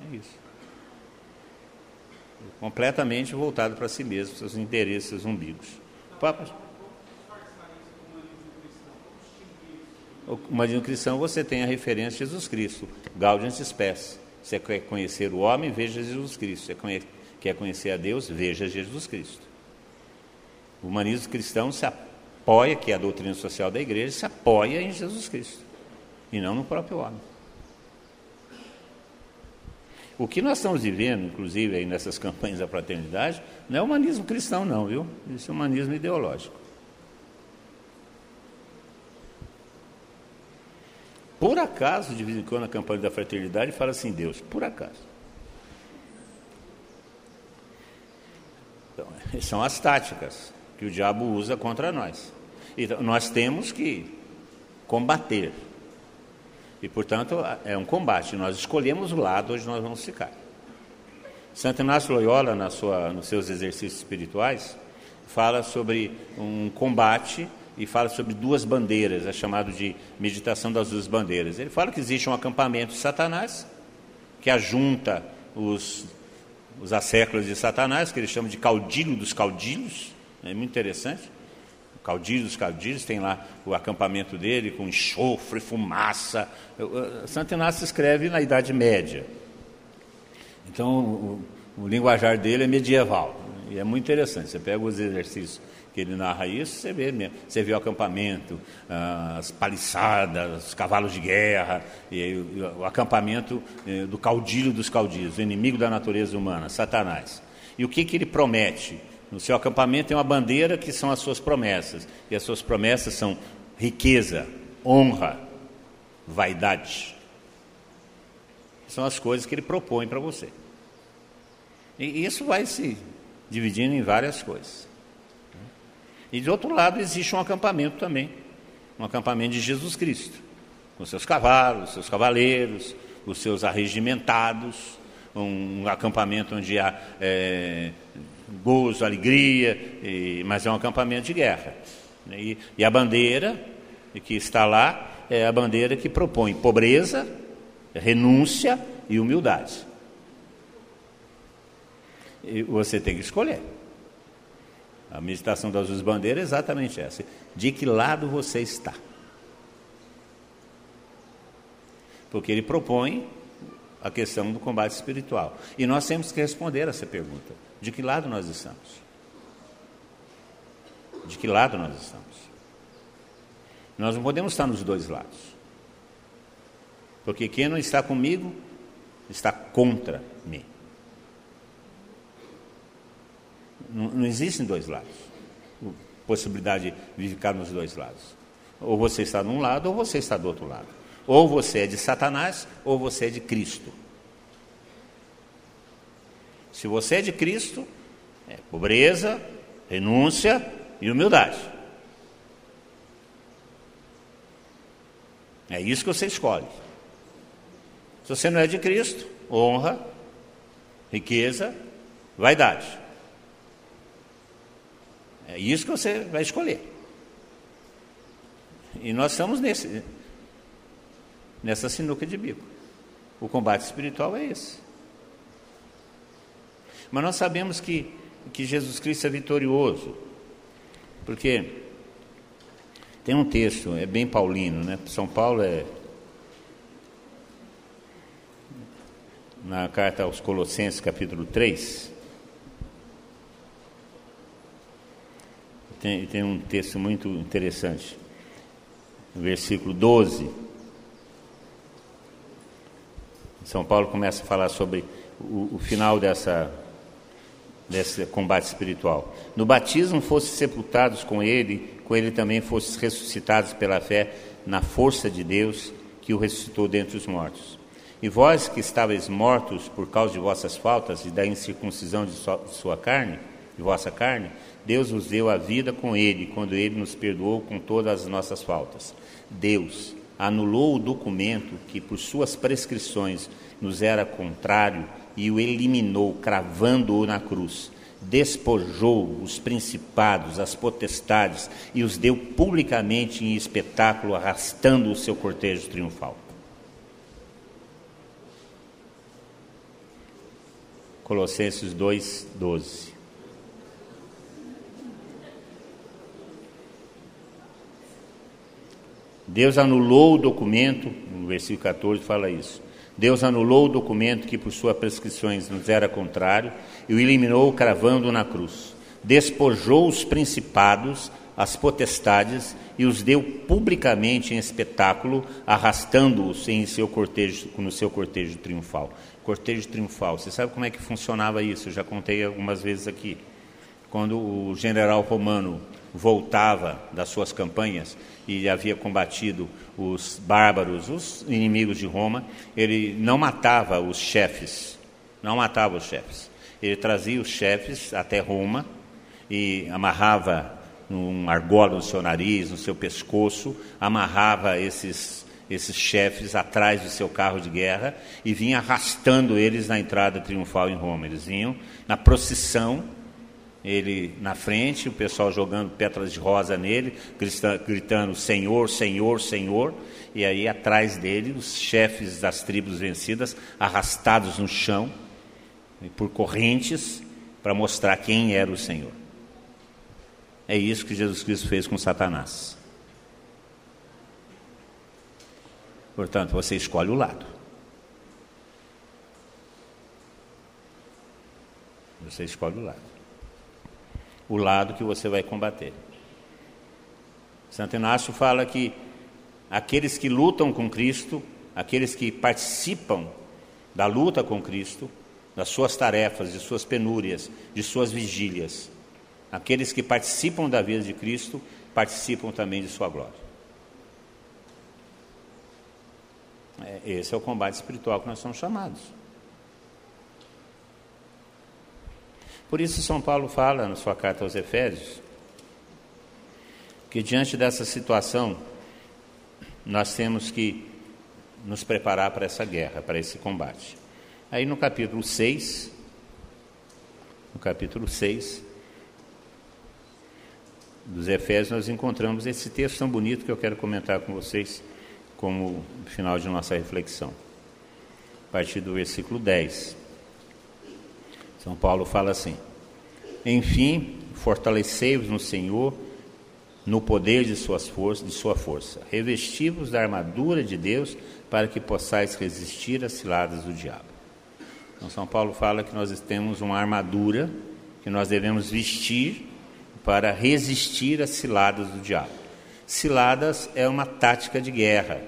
É isso. Completamente voltado para si mesmo, seus interesses, seus umbigos. Papa. O humanismo cristão você tem a referência a Jesus Cristo, Gaudium Spes. Você quer conhecer o homem, veja Jesus Cristo. Você quer conhecer a Deus, veja Jesus Cristo. O humanismo cristão se apoia, que é a doutrina social da igreja, se apoia em Jesus Cristo e não no próprio homem. O que nós estamos vivendo, inclusive, aí nessas campanhas da fraternidade, não é humanismo cristão, não, viu? Isso é humanismo ideológico. Por acaso, de vez em quando, na campanha da fraternidade fala assim, Deus, por acaso. Então, são as táticas que o diabo usa contra nós. Então, nós temos que combater e, portanto, é um combate. Nós escolhemos o lado onde nós vamos ficar. Santo Inácio Loyola, na sua, nos seus exercícios espirituais, fala sobre um combate e fala sobre duas bandeiras, é chamado de meditação das duas bandeiras. Ele fala que existe um acampamento de Satanás, que ajunta os, os asseclas de Satanás, que ele chama de caudilho dos caudilhos, é muito interessante caudilhos dos caudilhos, tem lá o acampamento dele com enxofre, fumaça. Santo Inácio escreve na Idade Média. Então, o, o, linguajar dele é medieval. E é muito interessante. Você pega os exercícios que ele narra isso, você vê mesmo. Você vê o acampamento, ah, as paliçadas, os cavalos de guerra, e o acampamento eh, do caudilho dos caudilhos, o inimigo da natureza humana, Satanás. E o que, que ele promete? No seu acampamento tem uma bandeira que são as suas promessas. E as suas promessas são riqueza, honra, vaidade. São as coisas que ele propõe para você. E isso vai se dividindo em várias coisas. E de outro lado existe um acampamento também, um acampamento de Jesus Cristo, com seus cavalos, seus cavaleiros, os seus arregimentados, um acampamento onde há é, gozo, alegria, e, mas é um acampamento de guerra. E, e a bandeira que está lá é a bandeira que propõe pobreza, renúncia e humildade. E você tem que escolher. A meditação das duas bandeiras é exatamente essa. De que lado você está? Porque ele propõe a questão do combate espiritual. E nós temos que responder essa pergunta: de que lado nós estamos? De que lado nós estamos? Nós não podemos estar nos dois lados. Porque quem não está comigo está contra mim. Não, não existem dois lados. Possibilidade de ficar nos dois lados. Ou você está num lado, ou você está do outro lado. Ou você é de Satanás, ou você é de Cristo. Se você é de Cristo, é pobreza, renúncia e humildade. É isso que você escolhe. Se você não é de Cristo, honra, riqueza, vaidade. É isso que você vai escolher. E nós estamos nesse, nessa sinuca de bico. O combate espiritual é esse. Mas nós sabemos que, que Jesus Cristo é vitorioso, porque tem um texto, é bem paulino, né? São Paulo é. Na carta aos Colossenses, capítulo 3, tem, tem um texto muito interessante. Versículo 12, São Paulo começa a falar sobre o, o final dessa, desse combate espiritual. No batismo fosse sepultados com ele, com ele também fosse ressuscitados pela fé na força de Deus que o ressuscitou dentre os mortos. E vós que estáveis mortos por causa de vossas faltas e da incircuncisão de sua carne, de vossa carne, Deus nos deu a vida com Ele, quando Ele nos perdoou com todas as nossas faltas. Deus anulou o documento que, por suas prescrições, nos era contrário e o eliminou, cravando-o na cruz. Despojou os principados, as potestades e os deu publicamente em espetáculo, arrastando o seu cortejo triunfal. Colossenses 2, 12. Deus anulou o documento, no versículo 14 fala isso. Deus anulou o documento que por suas prescrições nos era contrário e o eliminou cravando na cruz. Despojou os principados, as potestades e os deu publicamente em espetáculo, arrastando-os seu cortejo, no seu cortejo triunfal. Cortejo triunfal. Você sabe como é que funcionava isso? Eu já contei algumas vezes aqui. Quando o general romano voltava das suas campanhas e havia combatido os bárbaros, os inimigos de Roma, ele não matava os chefes, não matava os chefes. Ele trazia os chefes até Roma e amarrava um argola no seu nariz, no seu pescoço, amarrava esses esses chefes atrás do seu carro de guerra e vinha arrastando eles na entrada triunfal em Roma. Eles vinham na procissão ele na frente, o pessoal jogando pétalas de rosa nele, gritando Senhor, Senhor, Senhor, e aí atrás dele os chefes das tribos vencidas arrastados no chão por correntes para mostrar quem era o Senhor. É isso que Jesus Cristo fez com Satanás. Portanto, você escolhe o lado. Você escolhe o lado o lado que você vai combater. Santo Inácio fala que aqueles que lutam com Cristo, aqueles que participam da luta com Cristo, das suas tarefas, de suas penúrias, de suas vigílias, aqueles que participam da vida de Cristo, participam também de sua glória. É, esse é o combate espiritual que nós somos chamados. Por isso, São Paulo fala na sua carta aos Efésios que diante dessa situação, nós temos que nos preparar para essa guerra, para esse combate. Aí no capítulo 6, no capítulo 6 dos Efésios, nós encontramos esse texto tão bonito que eu quero comentar com vocês como final de nossa reflexão. A partir do versículo 10. São Paulo fala assim: Enfim, fortalecei-vos no Senhor, no poder de, suas de sua força. Revesti-vos da armadura de Deus para que possais resistir às ciladas do diabo. Então, São Paulo fala que nós temos uma armadura que nós devemos vestir para resistir às ciladas do diabo. Ciladas é uma tática de guerra.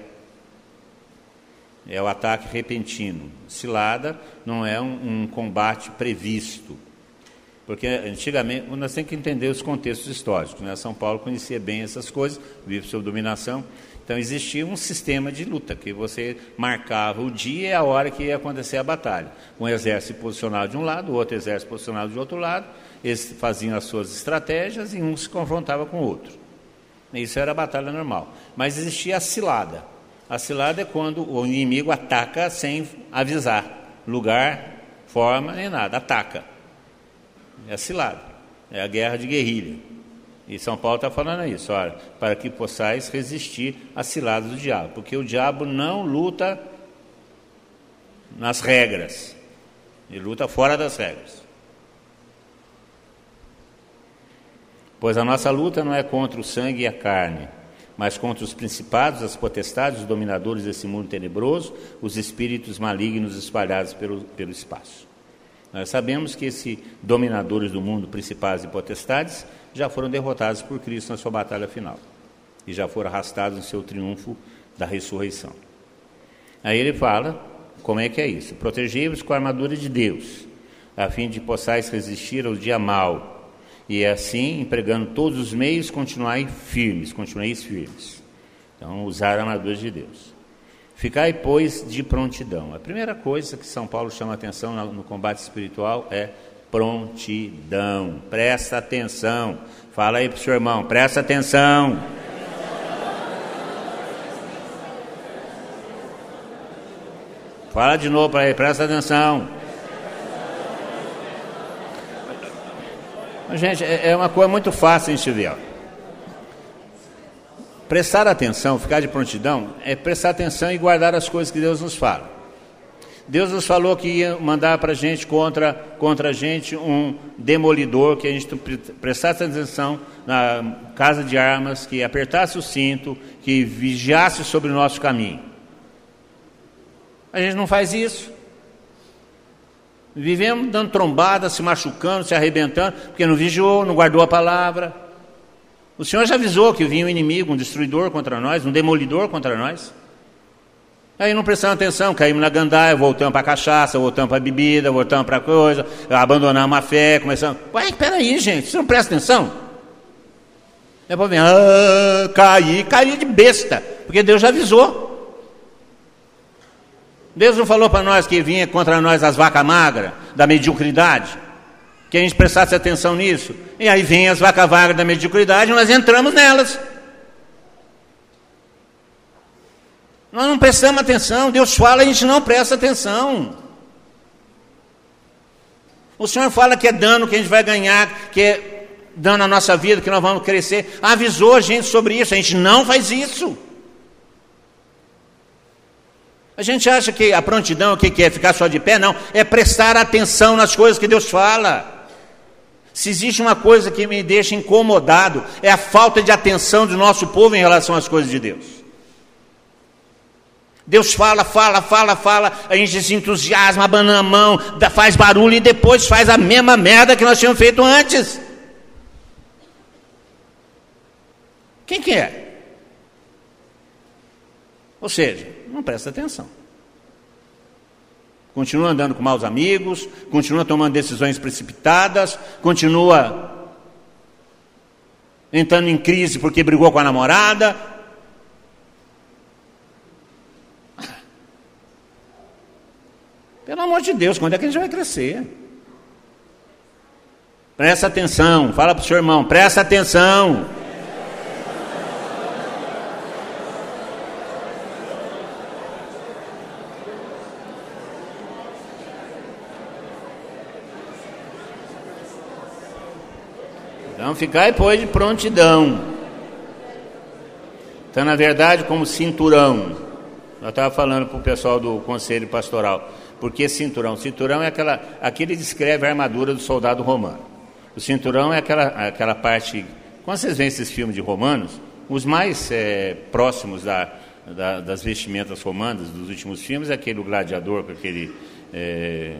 É o ataque repentino. Cilada não é um, um combate previsto. Porque antigamente, nós temos que entender os contextos históricos. Né? São Paulo conhecia bem essas coisas, vive sob dominação. Então existia um sistema de luta, que você marcava o dia e a hora que ia acontecer a batalha. Um exército posicionado de um lado, o outro exército posicionado de outro lado, eles faziam as suas estratégias e um se confrontava com o outro. Isso era a batalha normal. Mas existia a cilada. A cilada é quando o inimigo ataca sem avisar. Lugar, forma nem nada, ataca. É a cilada, é a guerra de guerrilha. E São Paulo está falando isso, olha, para que possais resistir às ciladas do diabo, porque o diabo não luta nas regras, ele luta fora das regras. Pois a nossa luta não é contra o sangue e a carne, mas contra os principados, as potestades, os dominadores desse mundo tenebroso, os espíritos malignos espalhados pelo, pelo espaço. Nós sabemos que esses dominadores do mundo, principados e potestades, já foram derrotados por Cristo na sua batalha final e já foram arrastados no seu triunfo da ressurreição. Aí ele fala como é que é isso: protegei-vos com a armadura de Deus, a fim de possais resistir ao dia mau e é assim, empregando todos os meios, continuai firmes, continueis firmes. Então, usar a armadura de Deus. Ficai, pois, de prontidão. A primeira coisa que São Paulo chama atenção no combate espiritual é prontidão. Presta atenção. Fala aí para o seu irmão, presta atenção. Fala de novo para ele, presta atenção. Gente, é, é uma coisa muito fácil a gente ver. Prestar atenção, ficar de prontidão, é prestar atenção e guardar as coisas que Deus nos fala. Deus nos falou que ia mandar para a gente contra, contra a gente um demolidor, que a gente prestasse atenção na casa de armas, que apertasse o cinto, que vigiasse sobre o nosso caminho. A gente não faz isso. Vivemos dando trombada, se machucando, se arrebentando, porque não vigiou, não guardou a palavra. O Senhor já avisou que vinha um inimigo, um destruidor contra nós, um demolidor contra nós. Aí não prestamos atenção, caímos na gandaia, voltamos para a cachaça, voltamos para a bebida, voltamos para coisa, abandonamos a fé, começamos. Ué, peraí, gente, você não presta atenção? É para ver, ah, cair, cair de besta, porque Deus já avisou. Deus não falou para nós que vinha contra nós as vacas magras, da mediocridade? Que a gente prestasse atenção nisso. E aí vem as vacas magras da mediocridade nós entramos nelas. Nós não prestamos atenção. Deus fala a gente não presta atenção. O Senhor fala que é dano que a gente vai ganhar, que é dano na nossa vida, que nós vamos crescer. Avisou a gente sobre isso. A gente não faz isso. A gente acha que a prontidão, o que é ficar só de pé? Não, é prestar atenção nas coisas que Deus fala. Se existe uma coisa que me deixa incomodado, é a falta de atenção do nosso povo em relação às coisas de Deus. Deus fala, fala, fala, fala, a gente se entusiasma, abana a mão, faz barulho e depois faz a mesma merda que nós tínhamos feito antes. Quem que é? Ou seja, não presta atenção. Continua andando com maus amigos, continua tomando decisões precipitadas, continua entrando em crise porque brigou com a namorada. Pelo amor de Deus, quando é que a gente vai crescer? Presta atenção, fala para o seu irmão, presta atenção. Então, ficar depois de prontidão. Então, na verdade, como cinturão. Eu estava falando para o pessoal do Conselho Pastoral. Por que cinturão? Cinturão é aquela. Aqui ele descreve a armadura do soldado romano. O cinturão é aquela, aquela parte. Quando vocês veem esses filmes de romanos, os mais é, próximos da, da, das vestimentas romanas dos últimos filmes é aquele gladiador com aquele. É,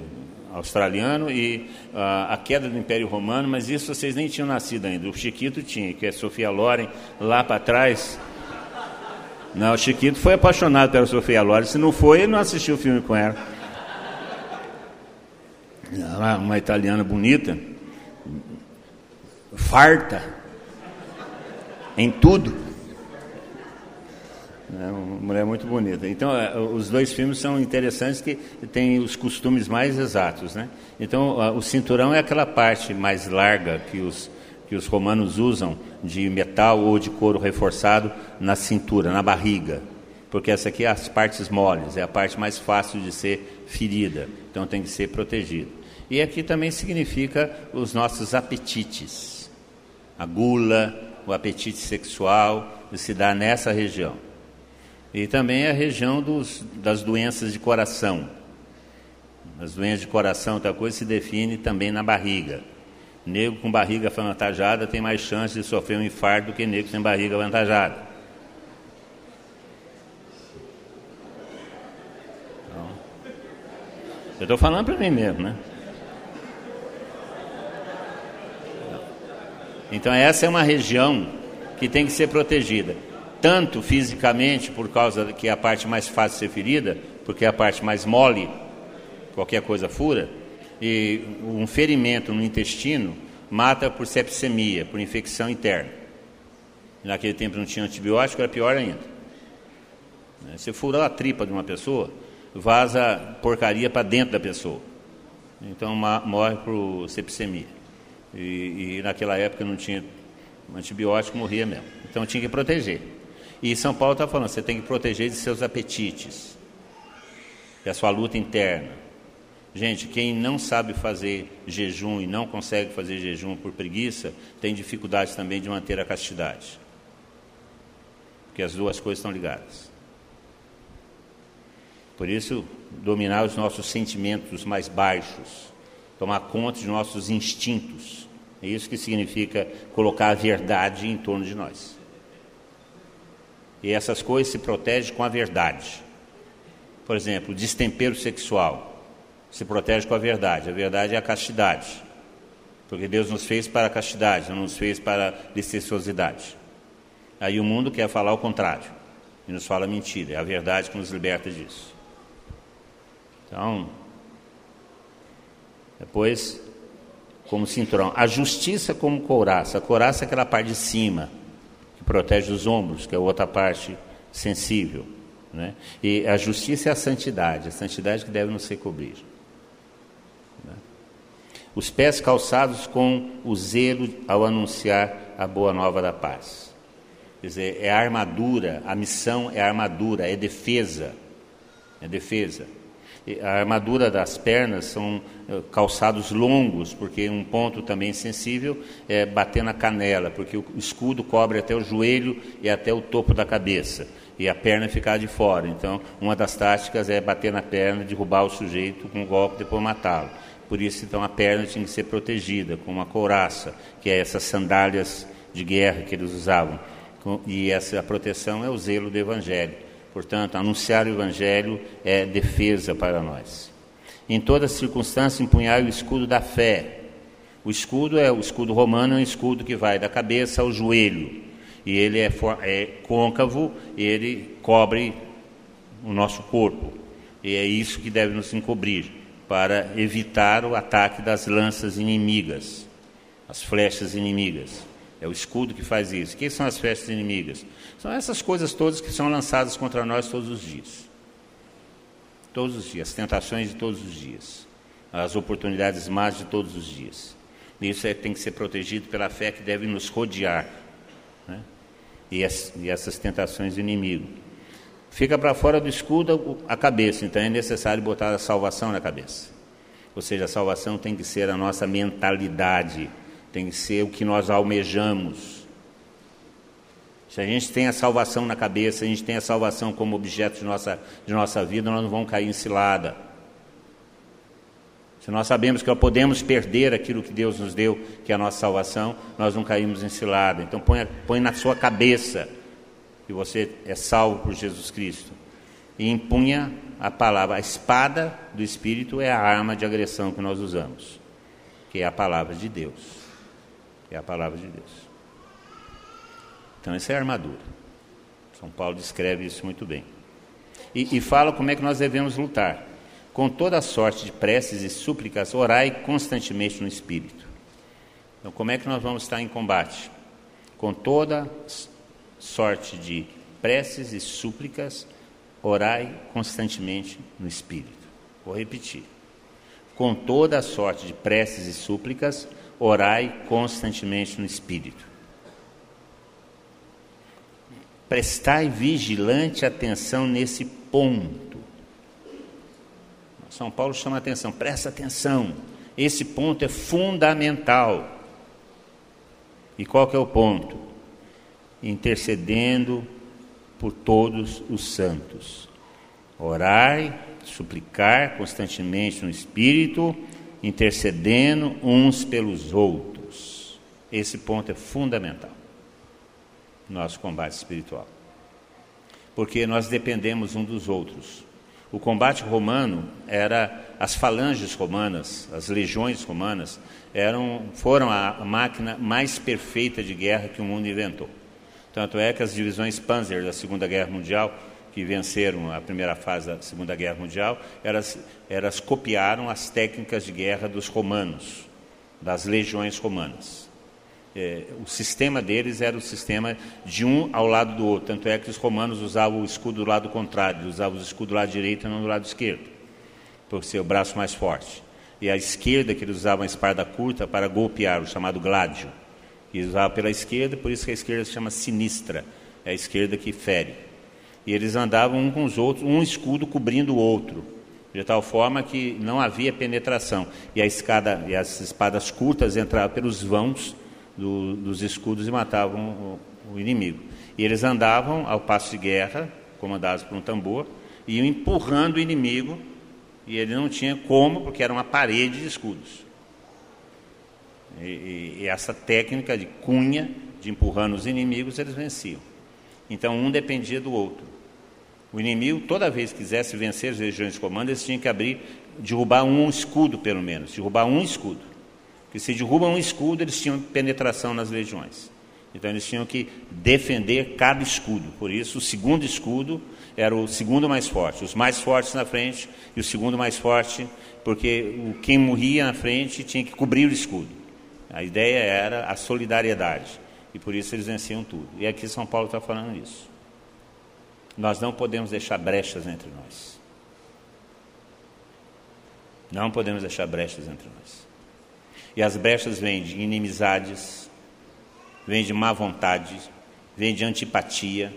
australiano e uh, a queda do Império Romano, mas isso vocês nem tinham nascido ainda. O Chiquito tinha, que é Sofia Loren, lá para trás. Não, o Chiquito foi apaixonado pela Sofia Loren. Se não foi, ele não assistiu o filme com ela. Uma italiana bonita, farta, em tudo. É uma mulher muito bonita. Então, é, os dois filmes são interessantes que têm os costumes mais exatos. Né? Então, o cinturão é aquela parte mais larga que os, que os romanos usam de metal ou de couro reforçado na cintura, na barriga. Porque essa aqui é as partes moles, é a parte mais fácil de ser ferida. Então, tem que ser protegida. E aqui também significa os nossos apetites. A gula, o apetite sexual, se dá nessa região. E também a região dos, das doenças de coração. As doenças de coração, outra coisa, se define também na barriga. Negro com barriga avantajada tem mais chance de sofrer um infarto do que negro sem barriga avantajada. Então, eu estou falando para mim mesmo, né? Então essa é uma região que tem que ser protegida tanto fisicamente, por causa que é a parte mais fácil de ser ferida, porque é a parte mais mole, qualquer coisa fura, e um ferimento no intestino mata por sepsemia, por infecção interna. Naquele tempo não tinha antibiótico, era pior ainda. Você fura a tripa de uma pessoa, vaza porcaria para dentro da pessoa. Então morre por sepsemia. E, e naquela época não tinha antibiótico, morria mesmo. Então tinha que proteger. E São Paulo está falando, você tem que proteger de seus apetites, da sua luta interna. Gente, quem não sabe fazer jejum e não consegue fazer jejum por preguiça, tem dificuldade também de manter a castidade. Porque as duas coisas estão ligadas. Por isso, dominar os nossos sentimentos mais baixos, tomar conta de nossos instintos. É isso que significa colocar a verdade em torno de nós. E essas coisas se protegem com a verdade. Por exemplo, destempero sexual se protege com a verdade. A verdade é a castidade. Porque Deus nos fez para a castidade, não nos fez para a licenciosidade. Aí o mundo quer falar o contrário. E nos fala mentira. É a verdade que nos liberta disso. Então, depois, como cinturão. A justiça como couraça. A couraça é aquela parte de cima protege os ombros, que é outra parte sensível. Né? E a justiça é a santidade, a santidade que deve nos recobrir. Né? Os pés calçados com o zelo ao anunciar a boa nova da paz. Quer dizer, é a armadura, a missão é a armadura, é defesa. É defesa. A armadura das pernas são eh, calçados longos, porque um ponto também sensível é bater na canela, porque o escudo cobre até o joelho e até o topo da cabeça, e a perna ficar de fora. Então, uma das táticas é bater na perna, derrubar o sujeito com um golpe, depois matá-lo. Por isso, então, a perna tinha que ser protegida com uma couraça, que é essas sandálias de guerra que eles usavam. E essa proteção é o zelo do Evangelho. Portanto, anunciar o Evangelho é defesa para nós. Em toda circunstância, empunhar o escudo da fé. O escudo é o escudo romano, é um escudo que vai da cabeça ao joelho. E ele é, é côncavo, ele cobre o nosso corpo. E é isso que deve nos encobrir, para evitar o ataque das lanças inimigas, as flechas inimigas. É o escudo que faz isso. O que são as flechas inimigas? São essas coisas todas que são lançadas contra nós todos os dias. Todos os dias, as tentações de todos os dias, as oportunidades más de todos os dias. E isso é, tem que ser protegido pela fé que deve nos rodear. Né? E, as, e essas tentações do inimigo. Fica para fora do escudo a cabeça, então é necessário botar a salvação na cabeça. Ou seja, a salvação tem que ser a nossa mentalidade tem que ser o que nós almejamos. Se a gente tem a salvação na cabeça, a gente tem a salvação como objeto de nossa, de nossa vida, nós não vamos cair em cilada. Se nós sabemos que podemos perder aquilo que Deus nos deu, que é a nossa salvação, nós não caímos em cilada. Então põe, põe na sua cabeça que você é salvo por Jesus Cristo. E empunha a palavra, a espada do Espírito é a arma de agressão que nós usamos, que é a palavra de Deus. É a palavra de Deus. Então essa é a armadura. São Paulo descreve isso muito bem. E, e fala como é que nós devemos lutar com toda sorte de preces e súplicas, orai constantemente no Espírito. Então, como é que nós vamos estar em combate? Com toda sorte de preces e súplicas, orai constantemente no Espírito. Vou repetir. Com toda sorte de preces e súplicas, orai constantemente no Espírito. Prestai vigilante atenção nesse ponto são Paulo chama atenção, presta atenção, esse ponto é fundamental. E qual que é o ponto? Intercedendo por todos os santos. Orai, suplicar constantemente no Espírito, intercedendo uns pelos outros. Esse ponto é fundamental no nosso combate espiritual. Porque nós dependemos um dos outros. O combate romano era as falanges romanas, as legiões romanas eram foram a máquina mais perfeita de guerra que o mundo inventou. Tanto é que as divisões Panzer da Segunda Guerra Mundial que venceram a primeira fase da Segunda Guerra Mundial, elas, elas copiaram as técnicas de guerra dos romanos, das legiões romanas é, o sistema deles era o sistema de um ao lado do outro. Tanto é que os romanos usavam o escudo do lado contrário, usavam o escudo do lado direito e não do lado esquerdo, por ser o braço mais forte. E a esquerda, que eles usavam a espada curta para golpear, o chamado gládio. E eles usavam pela esquerda, por isso que a esquerda se chama sinistra, é a esquerda que fere. E eles andavam um com os outros, um escudo cobrindo o outro, de tal forma que não havia penetração. E a escada e as espadas curtas entravam pelos vãos do, dos escudos e matavam o, o, inimigo. E eles andavam ao passo de guerra, comandados por um tambor, e iam empurrando o inimigo, e ele não tinha como, porque era uma parede de escudos. E, e, e essa técnica de cunha, de empurrando os inimigos, eles venciam. Então um dependia do outro. O inimigo, toda vez que quisesse vencer as regiões de comando, eles tinham que abrir, derrubar um escudo, pelo menos, derrubar um escudo que se derrubam um escudo, eles tinham penetração nas legiões. Então eles tinham que defender cada escudo. Por isso, o segundo escudo era o segundo mais forte. Os mais fortes na frente e o segundo mais forte, porque quem morria na frente tinha que cobrir o escudo. A ideia era a solidariedade. E por isso eles venciam tudo. E aqui São Paulo está falando isso. Nós não podemos deixar brechas entre nós. Não podemos deixar brechas entre nós. E as brechas vêm de inimizades, vêm de má vontade, vêm de antipatia,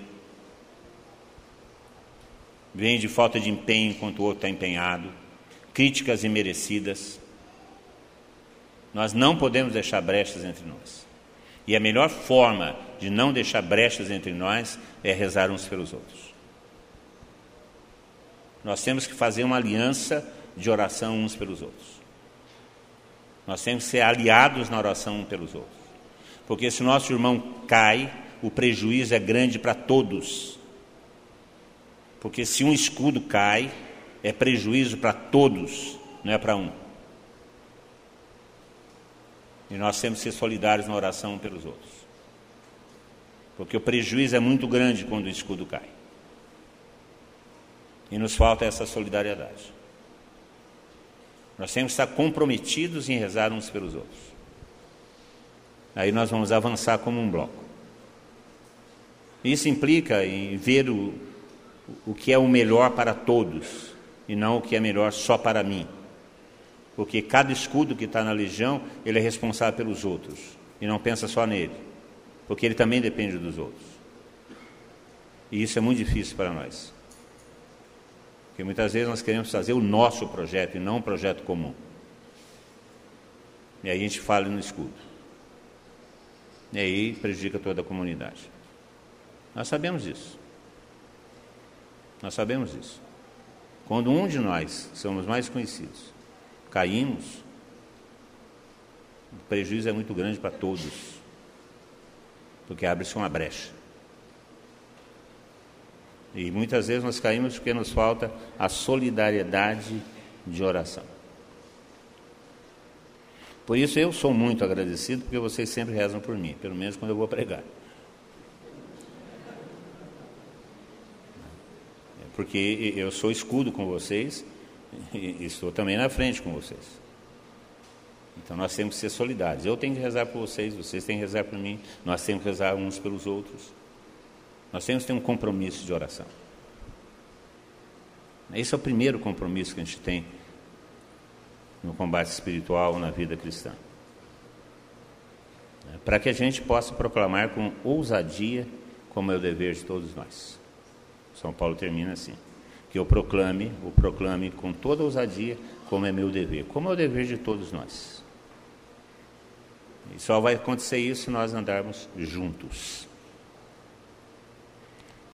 vêm de falta de empenho enquanto o outro está empenhado, críticas imerecidas. Nós não podemos deixar brechas entre nós. E a melhor forma de não deixar brechas entre nós é rezar uns pelos outros. Nós temos que fazer uma aliança de oração uns pelos outros. Nós temos que ser aliados na oração uns pelos outros. Porque se nosso irmão cai, o prejuízo é grande para todos. Porque se um escudo cai, é prejuízo para todos, não é para um. E nós temos que ser solidários na oração uns pelos outros. Porque o prejuízo é muito grande quando o escudo cai. E nos falta essa solidariedade. Nós temos que estar comprometidos em rezar uns pelos outros. Aí nós vamos avançar como um bloco. Isso implica em ver o, o que é o melhor para todos e não o que é melhor só para mim. Porque cada escudo que está na legião, ele é responsável pelos outros e não pensa só nele, porque ele também depende dos outros. E isso é muito difícil para nós. Porque muitas vezes nós queremos fazer o nosso projeto e não um projeto comum. E aí a gente fala no escudo. E aí prejudica toda a comunidade. Nós sabemos isso. Nós sabemos isso. Quando um de nós, somos mais conhecidos, caímos, o prejuízo é muito grande para todos, porque abre-se uma brecha. E muitas vezes nós caímos porque nos falta a solidariedade de oração. Por isso eu sou muito agradecido, porque vocês sempre rezam por mim, pelo menos quando eu vou pregar. Porque eu sou escudo com vocês e estou também na frente com vocês. Então nós temos que ser solidários. Eu tenho que rezar por vocês, vocês têm que rezar por mim, nós temos que rezar uns pelos outros. Nós temos que ter um compromisso de oração. Esse é o primeiro compromisso que a gente tem no combate espiritual na vida cristã. Para que a gente possa proclamar com ousadia como é o dever de todos nós. São Paulo termina assim: que eu proclame, o proclame com toda ousadia como é meu dever, como é o dever de todos nós. E só vai acontecer isso se nós andarmos juntos.